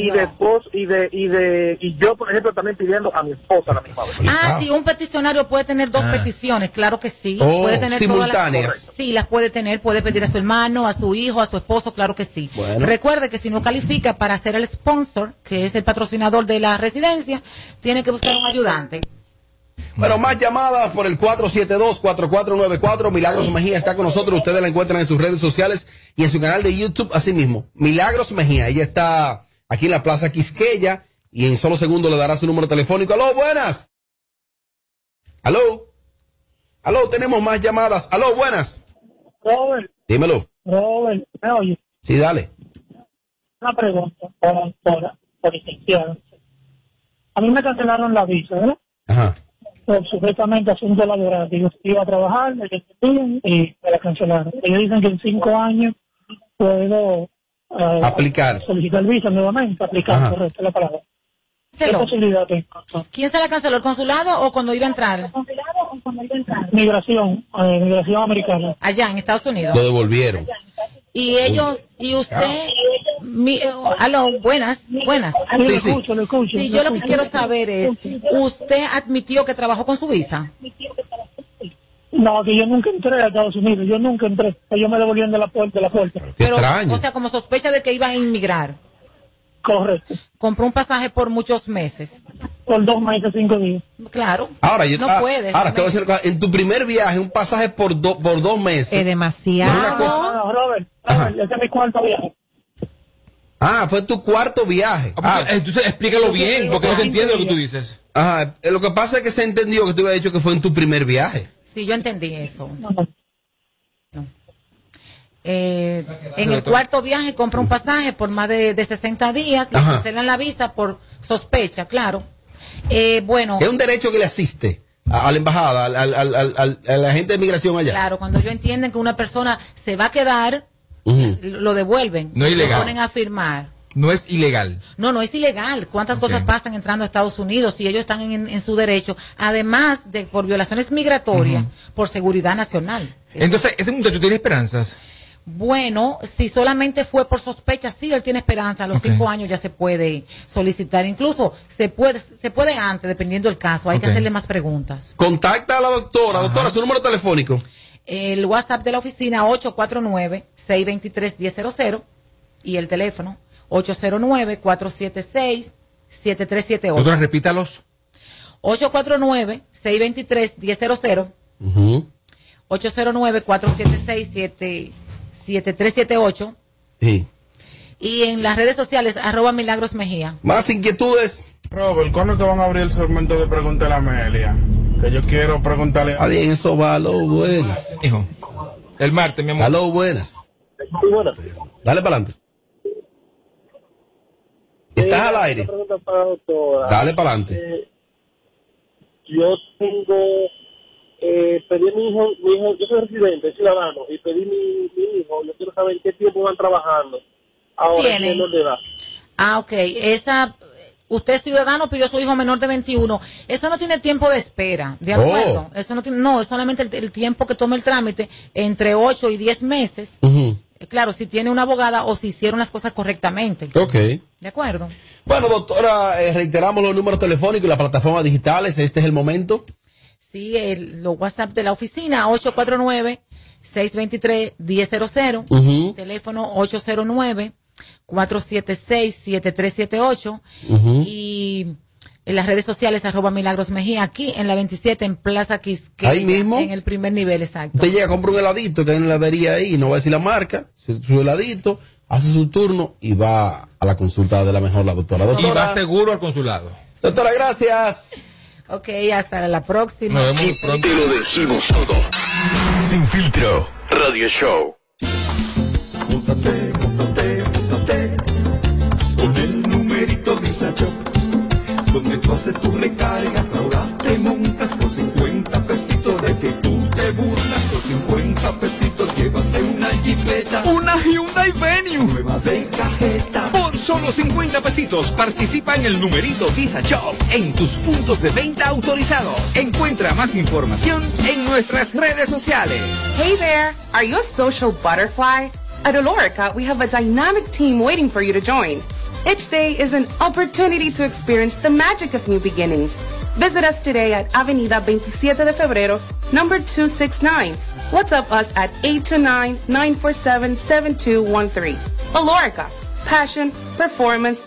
Y de esposa, y de, y de, y yo, por ejemplo, también pidiendo a mi esposa a la misma vez. Ah, sí, un peticionario puede tener dos Ah. peticiones, claro que sí. Oh, puede tener todas las- simultáneas. sí, las puede tener, puede pedir a su hermano, a su hijo, a su esposo, claro que sí. Bueno. Recuerde que si no califica para ser el sponsor, que es el patrocinador de la residencia, tiene que buscar un ayudante. Bueno, más llamadas por el 472-4494. Milagros Mejía está con nosotros. Ustedes la encuentran en sus redes sociales y en su canal de YouTube, así mismo. Milagros Mejía. Ella está aquí en la Plaza Quisqueya y en solo segundos le dará su número telefónico. ¡Aló, buenas! ¡Aló! ¡Aló, tenemos más llamadas! ¡Aló, buenas! Robert, Dímelo. Robert, ¿me oyes? Sí, dale. Una pregunta por, por. A mí me cancelaron la visa, ¿verdad? Ajá. Por supuestamente asunto laboral. Yo iba a trabajar, me y me la cancelaron. Ellos dicen que en cinco años puedo eh, Aplicar. solicitar visa nuevamente, aplicar, Ajá. correcto la palabra. ¿Qué posibilidad tengo? ¿Quién se la canceló, el consulado o cuando iba a entrar? Migración, eh, migración americana. Allá, en Estados Unidos. Lo devolvieron. Y ellos, y usted, mi, eh, aló, buenas, buenas. Sí, Sí, sí. escucho, lo escucho, Sí, yo lo que quiero saber es, ¿usted admitió que trabajó con su visa? No, que yo nunca entré a Estados Unidos, yo nunca entré. Ellos me devolvieron de la puerta. De la puerta. Pero, o sea, como sospecha de que iba a inmigrar. Correcto. Compró un pasaje por muchos meses. Por dos meses, cinco días. Claro. Ahora, yo, no ah, puede. ahora te voy a decir, en tu primer viaje, un pasaje por, do- por dos meses. Es demasiado. No es una cosa- No, no, Robert, Robert, ese es mi cuarto viaje. Ah, fue tu cuarto viaje. Ah, Entonces explícalo bien, porque no se entiende lo que tú dices. Ajá, lo que pasa es que se entendió que tú habías dicho que fue en tu primer viaje. Sí, yo entendí eso. Eh, en el cuarto viaje compra un pasaje por más de, de 60 días, le Ajá. cancelan la visa por sospecha, claro. Eh, bueno, Es un derecho que le asiste a, a la embajada, al, al, al, al- al- al agente de migración allá. claro, cuando ellos entienden que una persona se va a quedar, lo devuelven. No es Lo ilegal. ponen a firmar. No es ilegal. No, no es ilegal. ¿Cuántas cosas pasan entrando a Estados Unidos si ellos están en, en su derecho? Además de por violaciones migratorias, por seguridad nacional. Entonces, ese muchacho tiene esperanzas. Bueno, si solamente fue por sospecha, sí, él tiene esperanza. A los cinco años ya se puede solicitar. Incluso se puede, se puede antes, dependiendo del caso. Hay que hacerle más preguntas. Contacta a la doctora. Doctora, su número telefónico. El WhatsApp de la oficina 849-623-1000 y el teléfono 809-476-7378. Doctora, repítalos. 849-623-1000 809-476-7378 Sí. y en las redes sociales arroba Milagros Mejía. Más inquietudes. Robert, ¿cuándo es que van a abrir el segmento de Pregúntale a Amelia? Que yo quiero preguntarle. Adiós, eso va. Aló, buenas. Hijo. El martes, mi amor. Aló, buenas. Muy buenas. Dale para adelante. Estás al aire. Para. Dale para adelante. Eh, yo tengo, eh, pedí a mi hijo, mi hijo, yo soy residente, ciudadano, y pedí mi, mi hijo, yo quiero saber qué tiempo van trabajando. Ahora, Tienen. menor de edad. Ah, ok. Esa, usted es ciudadano, pidió a su hijo menor de 21. Eso no tiene tiempo de espera, ¿de Oh. acuerdo? Eso no tiene, no, es solamente el, el tiempo que toma el trámite, entre 8 y 10 meses. Eh, Claro, si tiene una abogada o si hicieron las cosas correctamente. Ok. ¿De acuerdo? Bueno, doctora, eh, reiteramos los números telefónicos y las plataformas digitales. Este es el momento. Sí, el, los WhatsApp de la oficina, 849-623-1000. Ujú. Teléfono 809-476-7378. Ujú. Y en las redes sociales, arroba Milagros Mejía, aquí en la 27, en Plaza Quisqueya. Ahí mismo. En el primer nivel, exacto. Usted llega, compra un heladito que hay en la heladería ahí, no va a decir la marca, su heladito, hace su turno y va a la consulta de la mejor, la doctora. Y va Doctora, seguro al consulado. doctora, gracias. Ok, hasta la próxima. Nos vemos pronto. Te lo decimos todo. Sin filtro. Radio Show. Móntate, móntate, móntate con el numerito Shop, donde tú haces tu recargas, ahora te montas por 50 pesitos de que tú te burlas por 50 pesitos, llévate una jipeta, Una Hyundai Venue. nueva de cajeta. Por solo 50 pesitos participa en el numerito Visa Shop en tus puntos de venta autorizados. Encuentra más información en nuestras redes sociales. Hey there! Are you a social butterfly? At Olorica, we have a dynamic team waiting for you to join. Each day is an opportunity to experience the magic of new beginnings. Visit us today at Avenida 27 de Febrero, number 269. WhatsApp us at 829-947-7213. Olorica, passion, performance,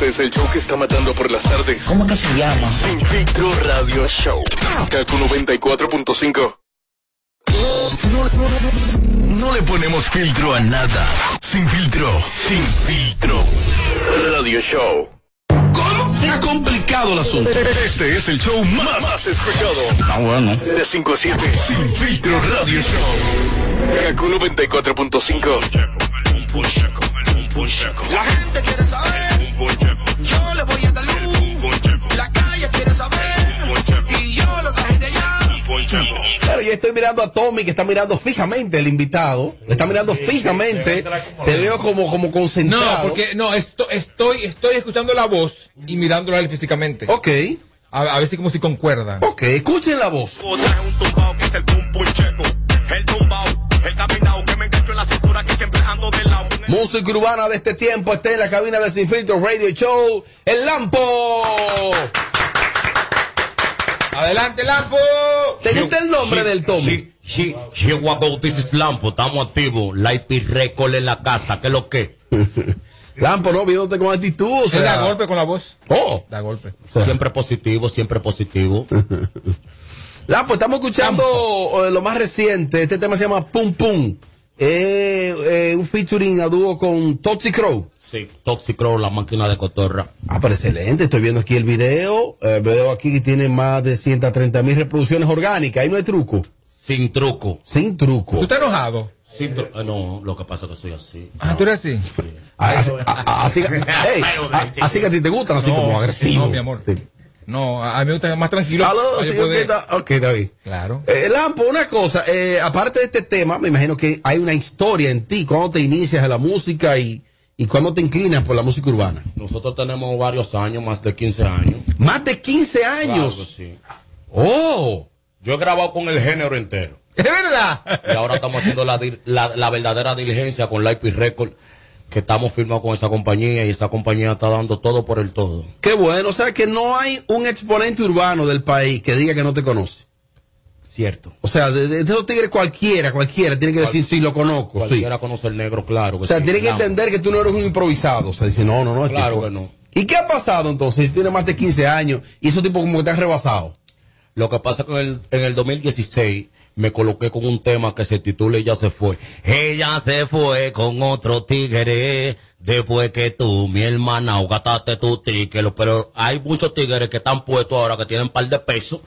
Este es el show que está matando por las tardes. ¿Cómo que se llama? Sin filtro Radio Show. Kaku 94.5. No, no, no, no le ponemos filtro a nada. Sin filtro. Sin filtro. Radio Show. ¿Cómo? Se ha complicado el asunto. Este es el show más, más escuchado. Ah, bueno. De 5 a 7. Sin filtro Radio Show. Kaku 94.5. La gente quiere saber. Saber. Y yo estoy mirando a Tommy que está mirando fijamente el invitado. Le está mirando fijamente. Te veo como, como concentrado. No, porque no, esto, estoy, estoy escuchando la voz y mirándola a él físicamente. Ok. A, a ver si como si concuerda. Ok, escuchen la voz. Música urbana de este tiempo está en la cabina de Sin Filtro Radio Show. El Lampo. Adelante, Lampo. ¿Te gusta el nombre del Tommy? Is Lampo, estamos activos. La IP Record en la casa, ¿qué es lo que? [LAUGHS] Lampo, no, viéndote con actitud. O Él sea, da golpe con la voz. Oh. Da golpe. Siempre positivo, siempre positivo. [LAUGHS] Lampo, estamos escuchando eh, lo más reciente. Este tema se llama Pum Pum. Eh, eh, un featuring a dúo con Toxic Crow. Sí, Toxicro, la máquina de cotorra. Ah, pero excelente. Estoy viendo aquí el video. Eh, veo aquí que tiene más de 130 mil reproducciones orgánicas. Ahí no hay truco. Sin truco. Sin truco. ¿Tú estás enojado? Sin tru- eh, no, lo que pasa es que soy así. Ah, tú eres así. Ah, Así, a- así, que- ey, a- así que a ti te gustan, así No, como agresivo. No, mi amor. No, a mí me gusta más tranquilo. Ok, David. Claro. Eh, Lampo, una cosa, eh, aparte de este tema, me imagino que hay una historia en ti, cuando te inicias en la música y, y cuando te inclinas por la música urbana. Nosotros tenemos varios años, más de 15 años. Más de 15 Claro años. que sí. Oh. Yo he grabado con el género entero. Es verdad. Y ahora estamos haciendo la, dir- la, la verdadera diligencia con IP Record, que estamos firmados con esa compañía y esa compañía está dando todo por el todo. Qué bueno, o sea que no hay un exponente urbano del país que diga que no te conoce. Cierto. O sea, de, de esos tigres cualquiera, cualquiera, tiene que decir, sí, lo conozco, sí. Cualquiera conoce el negro, claro. que O sea, sí. tiene que entender que tú no eres un improvisado. O sea, dice, no, no, no. este Claro tipo- que no. ¿Y qué ha pasado entonces? Si tiene más de 15 años y esos tipos como que te han rebasado. Lo que pasa es que en el, en el 2016 me coloqué con un tema que se titula Ella se fue. Ella se fue con otro tigre. Después que tú, mi hermana, gastaste tu ticket. Pero hay muchos tigres que están puestos ahora que tienen un par de pesos,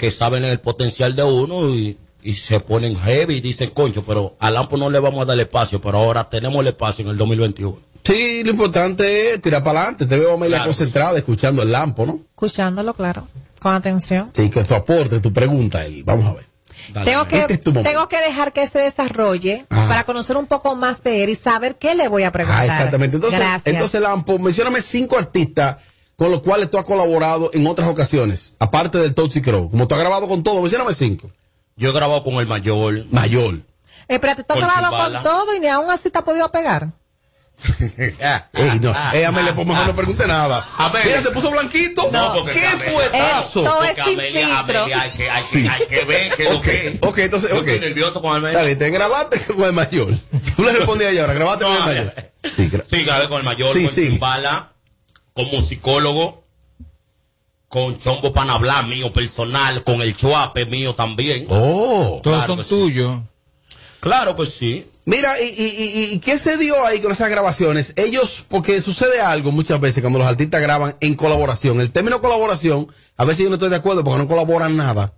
que saben el potencial de uno y, y se ponen heavy y dicen, concho, pero al Lampo no le vamos a dar espacio, pero ahora tenemos el espacio en el 2021. Sí, lo importante es tirar para adelante. Te veo media Claro, concentrada escuchando el lampo, ¿no? Escuchándolo, claro. Con atención. Sí, que tu aporte, tu pregunta, él. Vamos a ver. Tengo que, Este es tu momento. tengo que dejar que se desarrolle Ah. para conocer un poco más de él y saber qué le voy a preguntar. Ah, exactamente. Entonces, Gracias. entonces Lampo, mencióname cinco artistas con los cuales tú has colaborado en otras ocasiones, aparte del Toxic Crow. Como tú has grabado con todo, mencióname cinco. Yo he grabado con el mayor. Mayor. Eh, Espérate, tú has grabado con todo y ni aún así te ha podido pegar. [LAUGHS] Ey, no. Ey, Amelia, pues mejor no pregunte nada. Amelia. Mira, se puso blanquito. No, porque ¿Qué Amelia- fuetazo? Esto es Porque sin Amelia, filtro. Amelia, hay que, hay, Sí. que, hay que ver que lo Ok, que. ok, entonces, ok. estoy nervioso con Amelia. Bien, te grabaste [LAUGHS] con el mayor. Tú le respondías ya ahora, grabaste con el No, mayor. Sí, gra- Sí, grabé con el mayor, Sí, con sí. Chimbala, con musicólogo, con Chombo Panabla mío personal, con el Chuape mío también. Oh. Todos Claro son sí. tuyos. Claro que sí. Mira, y, y, y, y qué se dio ahí con esas grabaciones? Ellos, porque sucede algo muchas veces cuando los artistas graban en colaboración. El término colaboración, a veces yo no estoy de acuerdo porque no colaboran nada.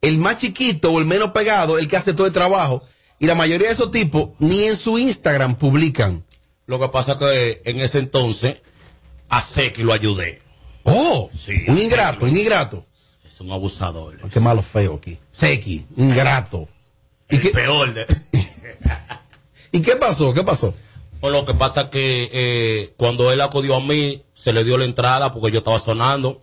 El más chiquito o el menos pegado, el que hace todo el trabajo. Y la mayoría de esos tipos ni en su Instagram publican. Lo que pasa que en ese entonces a Seki lo ayudé. Oh, Sí, un ingrato, un ingrato. Es un abusador. Qué malo feo aquí. Seki, ingrato. ¿Y El qué, peor de... [LAUGHS] ¿Y qué pasó? ¿Qué pasó? Pues lo que pasa que eh, cuando él acudió a mí, se le dio la entrada porque yo estaba sonando.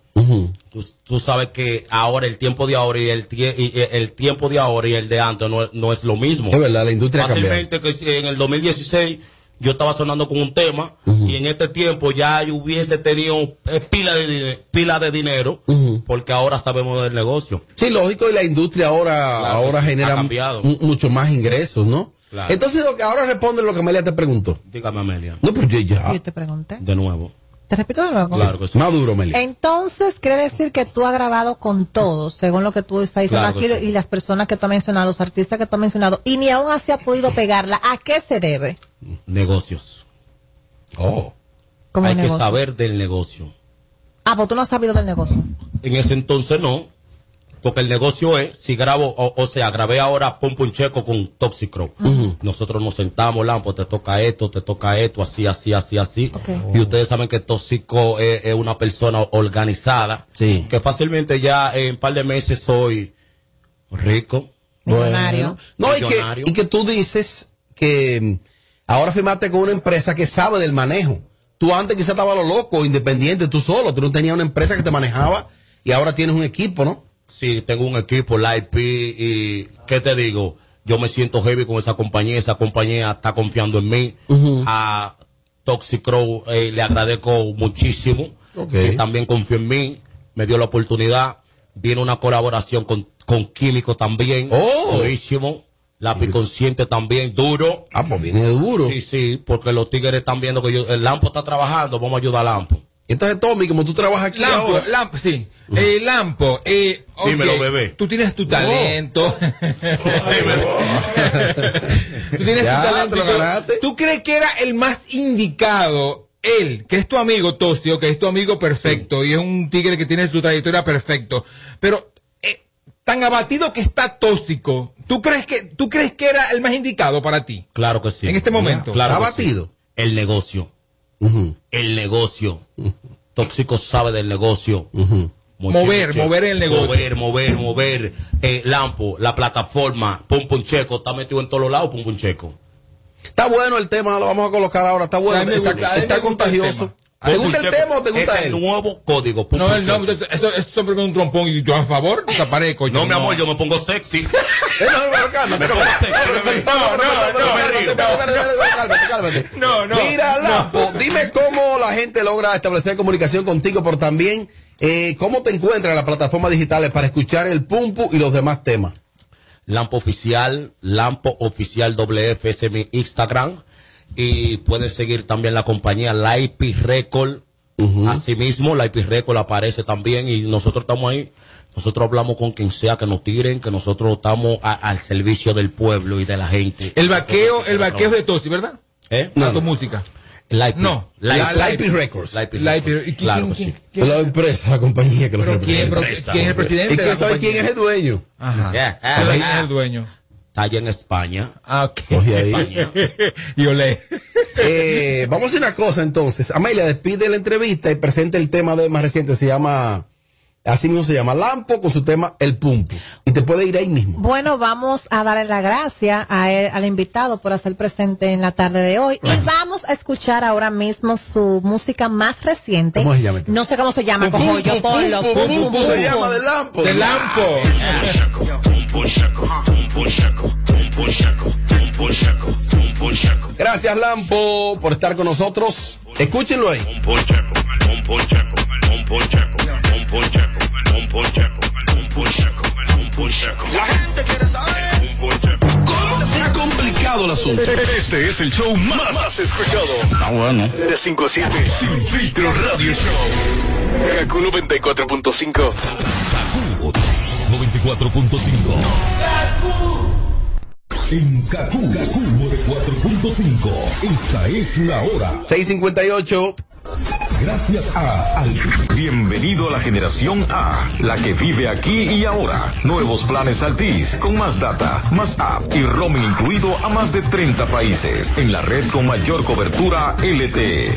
tú, tú sabes que ahora el tiempo de ahora y el, tie- y, y el tiempo de ahora y el de antes no, es- no es lo mismo. Es verdad, la industria ha cambiado. Fácilmente que en el 2016 yo estaba sonando con un tema y en este tiempo ya yo hubiese tenido eh, pila de pila de dinero porque ahora sabemos del negocio. Sí, lógico, y la industria ahora, Claro, ahora genera mucho más ingresos, ¿no? Claro. Entonces, ahora responde lo que Amelia te preguntó. Dígame Amelia, No, pero yo ya. Yo te pregunté. de nuevo. Te repito de nuevo. Claro sí. Más duro, Amelia. Entonces, quiere decir que tú has grabado con todos, según lo que tú estás diciendo Claro aquí, sí. y las personas que tú has mencionado, los artistas que tú has mencionado, y ni aún así ha podido pegarla. ¿A qué se debe? Negocios. Oh. Hay que saber del negocio. Ah, pues tú no has sabido del negocio. En ese entonces no. Porque el negocio es, si grabo, o, o sea, grabé ahora Pum Pum Checo con Toxicro. Nosotros nos sentamos, Lampo, te toca esto, te toca esto, así, así, así, así. Y ustedes saben que Tóxico es, es una persona organizada. Sí. Que fácilmente ya en un par de meses soy rico. Millonario. No, y que, y que tú dices que mm, ahora firmaste con una empresa que sabe del manejo. Tú antes quizás estabas lo loco, independiente, tú solo. Tú no tenías una empresa que te manejaba y ahora tienes un equipo, ¿no? Sí, tengo un equipo, la IP, y ¿qué te digo? Yo me siento heavy con esa compañía, esa compañía está confiando en mí. A Toxic Crow eh, le agradezco muchísimo, Ok. que también confió en mí, me dio la oportunidad. Viene una colaboración con, con Químico también, Oh. durísimo. La Consciente también, duro. Ah, pues viene duro. Sí, sí, porque los tigres están viendo que yo, el Lampo está trabajando, vamos a ayudar a Lampo. Entonces, Tommy, como tú trabajas aquí Lampo, ahora. Lampo, sí. Eh, Lampo, eh, Dímelo, bebé. Tú tienes tu talento. [LAUGHS] [LAUGHS] tú tienes Ya, tu talento. ¿Tú crees que era el más indicado? Él, que es tu amigo Tocio, que es tu amigo perfecto y es un tigre que tiene su trayectoria perfecto. Pero eh, tan abatido que está tóxico, ¿tú crees que tú crees que era el más indicado para ti? Claro que sí. En este momento. Claro ¿Está que sí. batido? El negocio. El negocio. Tóxico sabe del negocio. Mover, mover el negocio. Mover, mover, mover. Eh, Lampo, la plataforma, Pum Pum Checo, está metido en todos los lados, Pum Pum Checo. Está bueno el tema, lo vamos a colocar ahora. Está bueno, está, gusta, contagioso. ¿Te gusta el tema o te gusta es él? el nuevo código. Pum No, no, eso, eso siempre me un trompón y yo a favor, desaparezco. No, mi amor, yo me pongo sexy. [LAUGHS] Eh, no, no, cálmate, Me pongo cálmate. sexy. No, no, no, no, no. No, no, Mira, no. Lampo, dime cómo la gente logra establecer comunicación contigo, pero también eh, cómo te encuentras en las plataformas digitales para escuchar el Pumpu y los demás temas. Lampo Oficial, Lampo Oficial WF, ese es mi Instagram. Y pueden seguir también la compañía La IP Record. Asimismo, la IP Record aparece también y nosotros estamos ahí. Nosotros hablamos con quien sea que nos tiren, que nosotros estamos a- al servicio del pueblo y de la gente. El vaqueo, el vaqueo es de Tosi, ¿verdad? ¿Eh? No, tu música. No, la, la- La IP Records. La IP La Record. IP ¿y quién- Claro que quién- sí. quién- La empresa, la compañía que lo representa. quién es el presidente? ¿Y de quién sabe quién es el dueño? Ajá. Yeah. ¿Quién Ah, es el dueño? Está allá en España. Ah, ok. Oye, ahí. España. [LAUGHS] y olé. Eh, vamos a hacer una cosa entonces. Amelia, despide la entrevista y presenta el tema de más reciente. Se llama, así mismo se llama Lampo con su tema El Pumpu. Y te puede ir ahí mismo. Bueno, vamos a darle la gracia a él- al invitado por hacer presente en la tarde de hoy. Y vamos a escuchar ahora mismo su música más reciente. ¿Cómo se llama? No sé cómo se llama, pum, yo, pum, pum, se llama de Lampo. De Lampo. Gracias Lampo por estar con nosotros. Escúchenlo ahí. La gente quiere saber cómo Se ha complicado el asunto. Este es el show más, más escuchado. Ah, bueno. De 5 a 7. Sin filtro radio show. Kaku 94.5. 94.5. En Kaku, Kaku 4.5. Esta es la hora. 658. Gracias a Al. Bienvenido a la generación A, la que vive aquí y ahora. Nuevos planes Altis, con más data, más app y roaming incluido a más de 30 países, en la red con mayor cobertura LTE.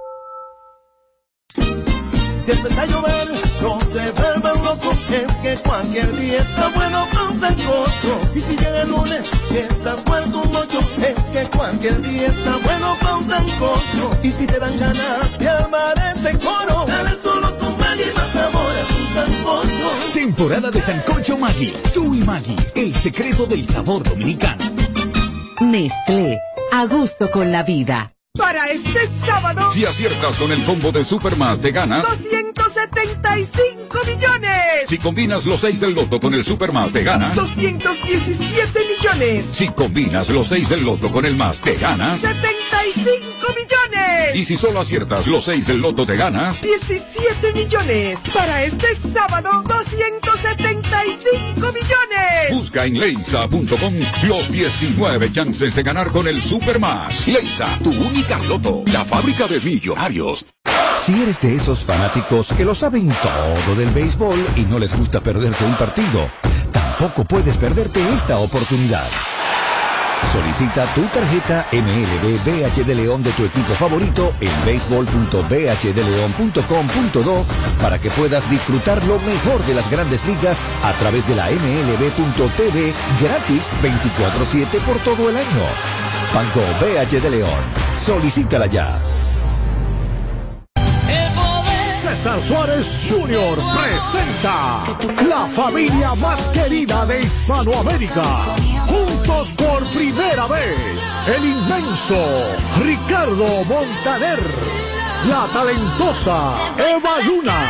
Si empieza a llover, no se vuelvan locos, es que cualquier día está bueno con sancocho. Y si llega el lunes y estás muerto un ocho, es que cualquier día está bueno con sancocho. Y si te dan ganas de armar ese coro, dale solo con Maggi más sabor a tu sancocho. Temporada de Sancocho Maggi. Tú y Maggi, el secreto del sabor dominicano. Nestlé, a gusto con la vida. Para este sábado, Si aciertas con el combo de Supermas te ganas. 275 millones. Si combinas los 6 del loto con el Supermas te ganas. 217 millones. millones. Si combinas los 6 del loto con el más, te ganas. 75 millones. Y si solo aciertas los 6 del loto, te ganas. 17 millones. Para este sábado, 275 millones. Busca en leisa.com los 19 chances de ganar con el Super Más. Leisa, tu única loto. La fábrica de millonarios. Si eres de esos fanáticos que lo saben todo del béisbol y no les gusta perderse un partido, tampoco puedes perderte esta oportunidad. Solicita tu tarjeta MLB BH de León de tu equipo favorito en béisbol.bhdeleon.com.do para que puedas disfrutar lo mejor de las grandes ligas a través de la MLB.tv gratis 24-7 por todo el año. Banco BH de León. Solicítala ya. César Suárez Jr. presenta la familia más querida de Hispanoamérica. Por primera vez, el inmenso Ricardo Montaner, la talentosa Eva Luna,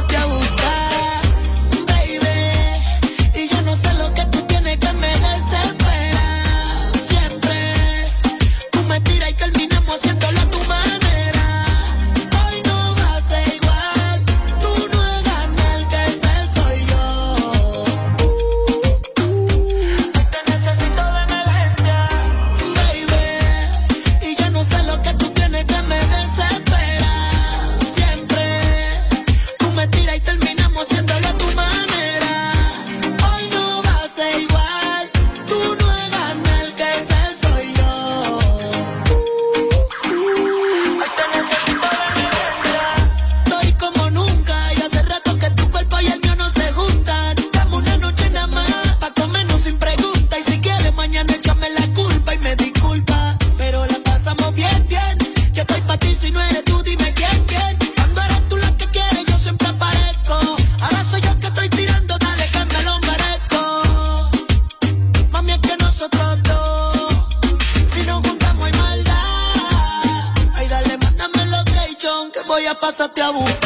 que voy pasarte a buscar.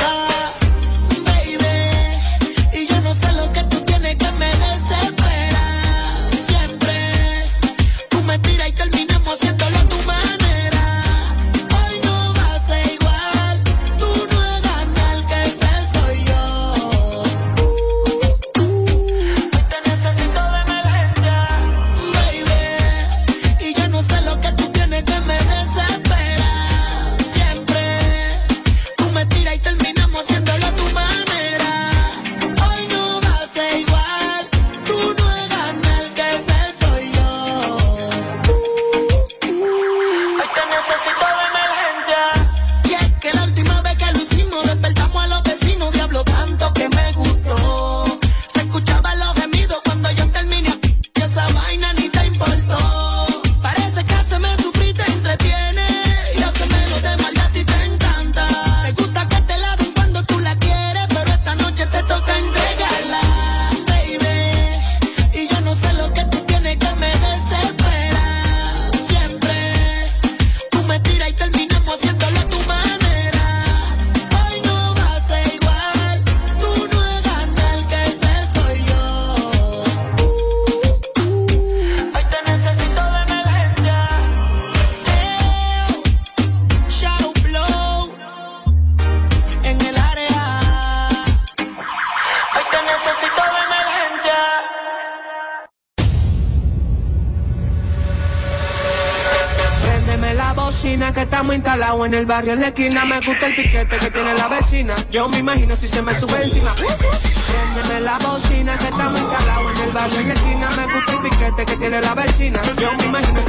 En el barrio en la esquina, me gusta el piquete que tiene la vecina. Yo me imagino si se me sube encima. Préndeme la bocina, que estamos encalados en el barrio en la esquina, me gusta el piquete que tiene la vecina. Yo me imagino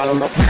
bottom.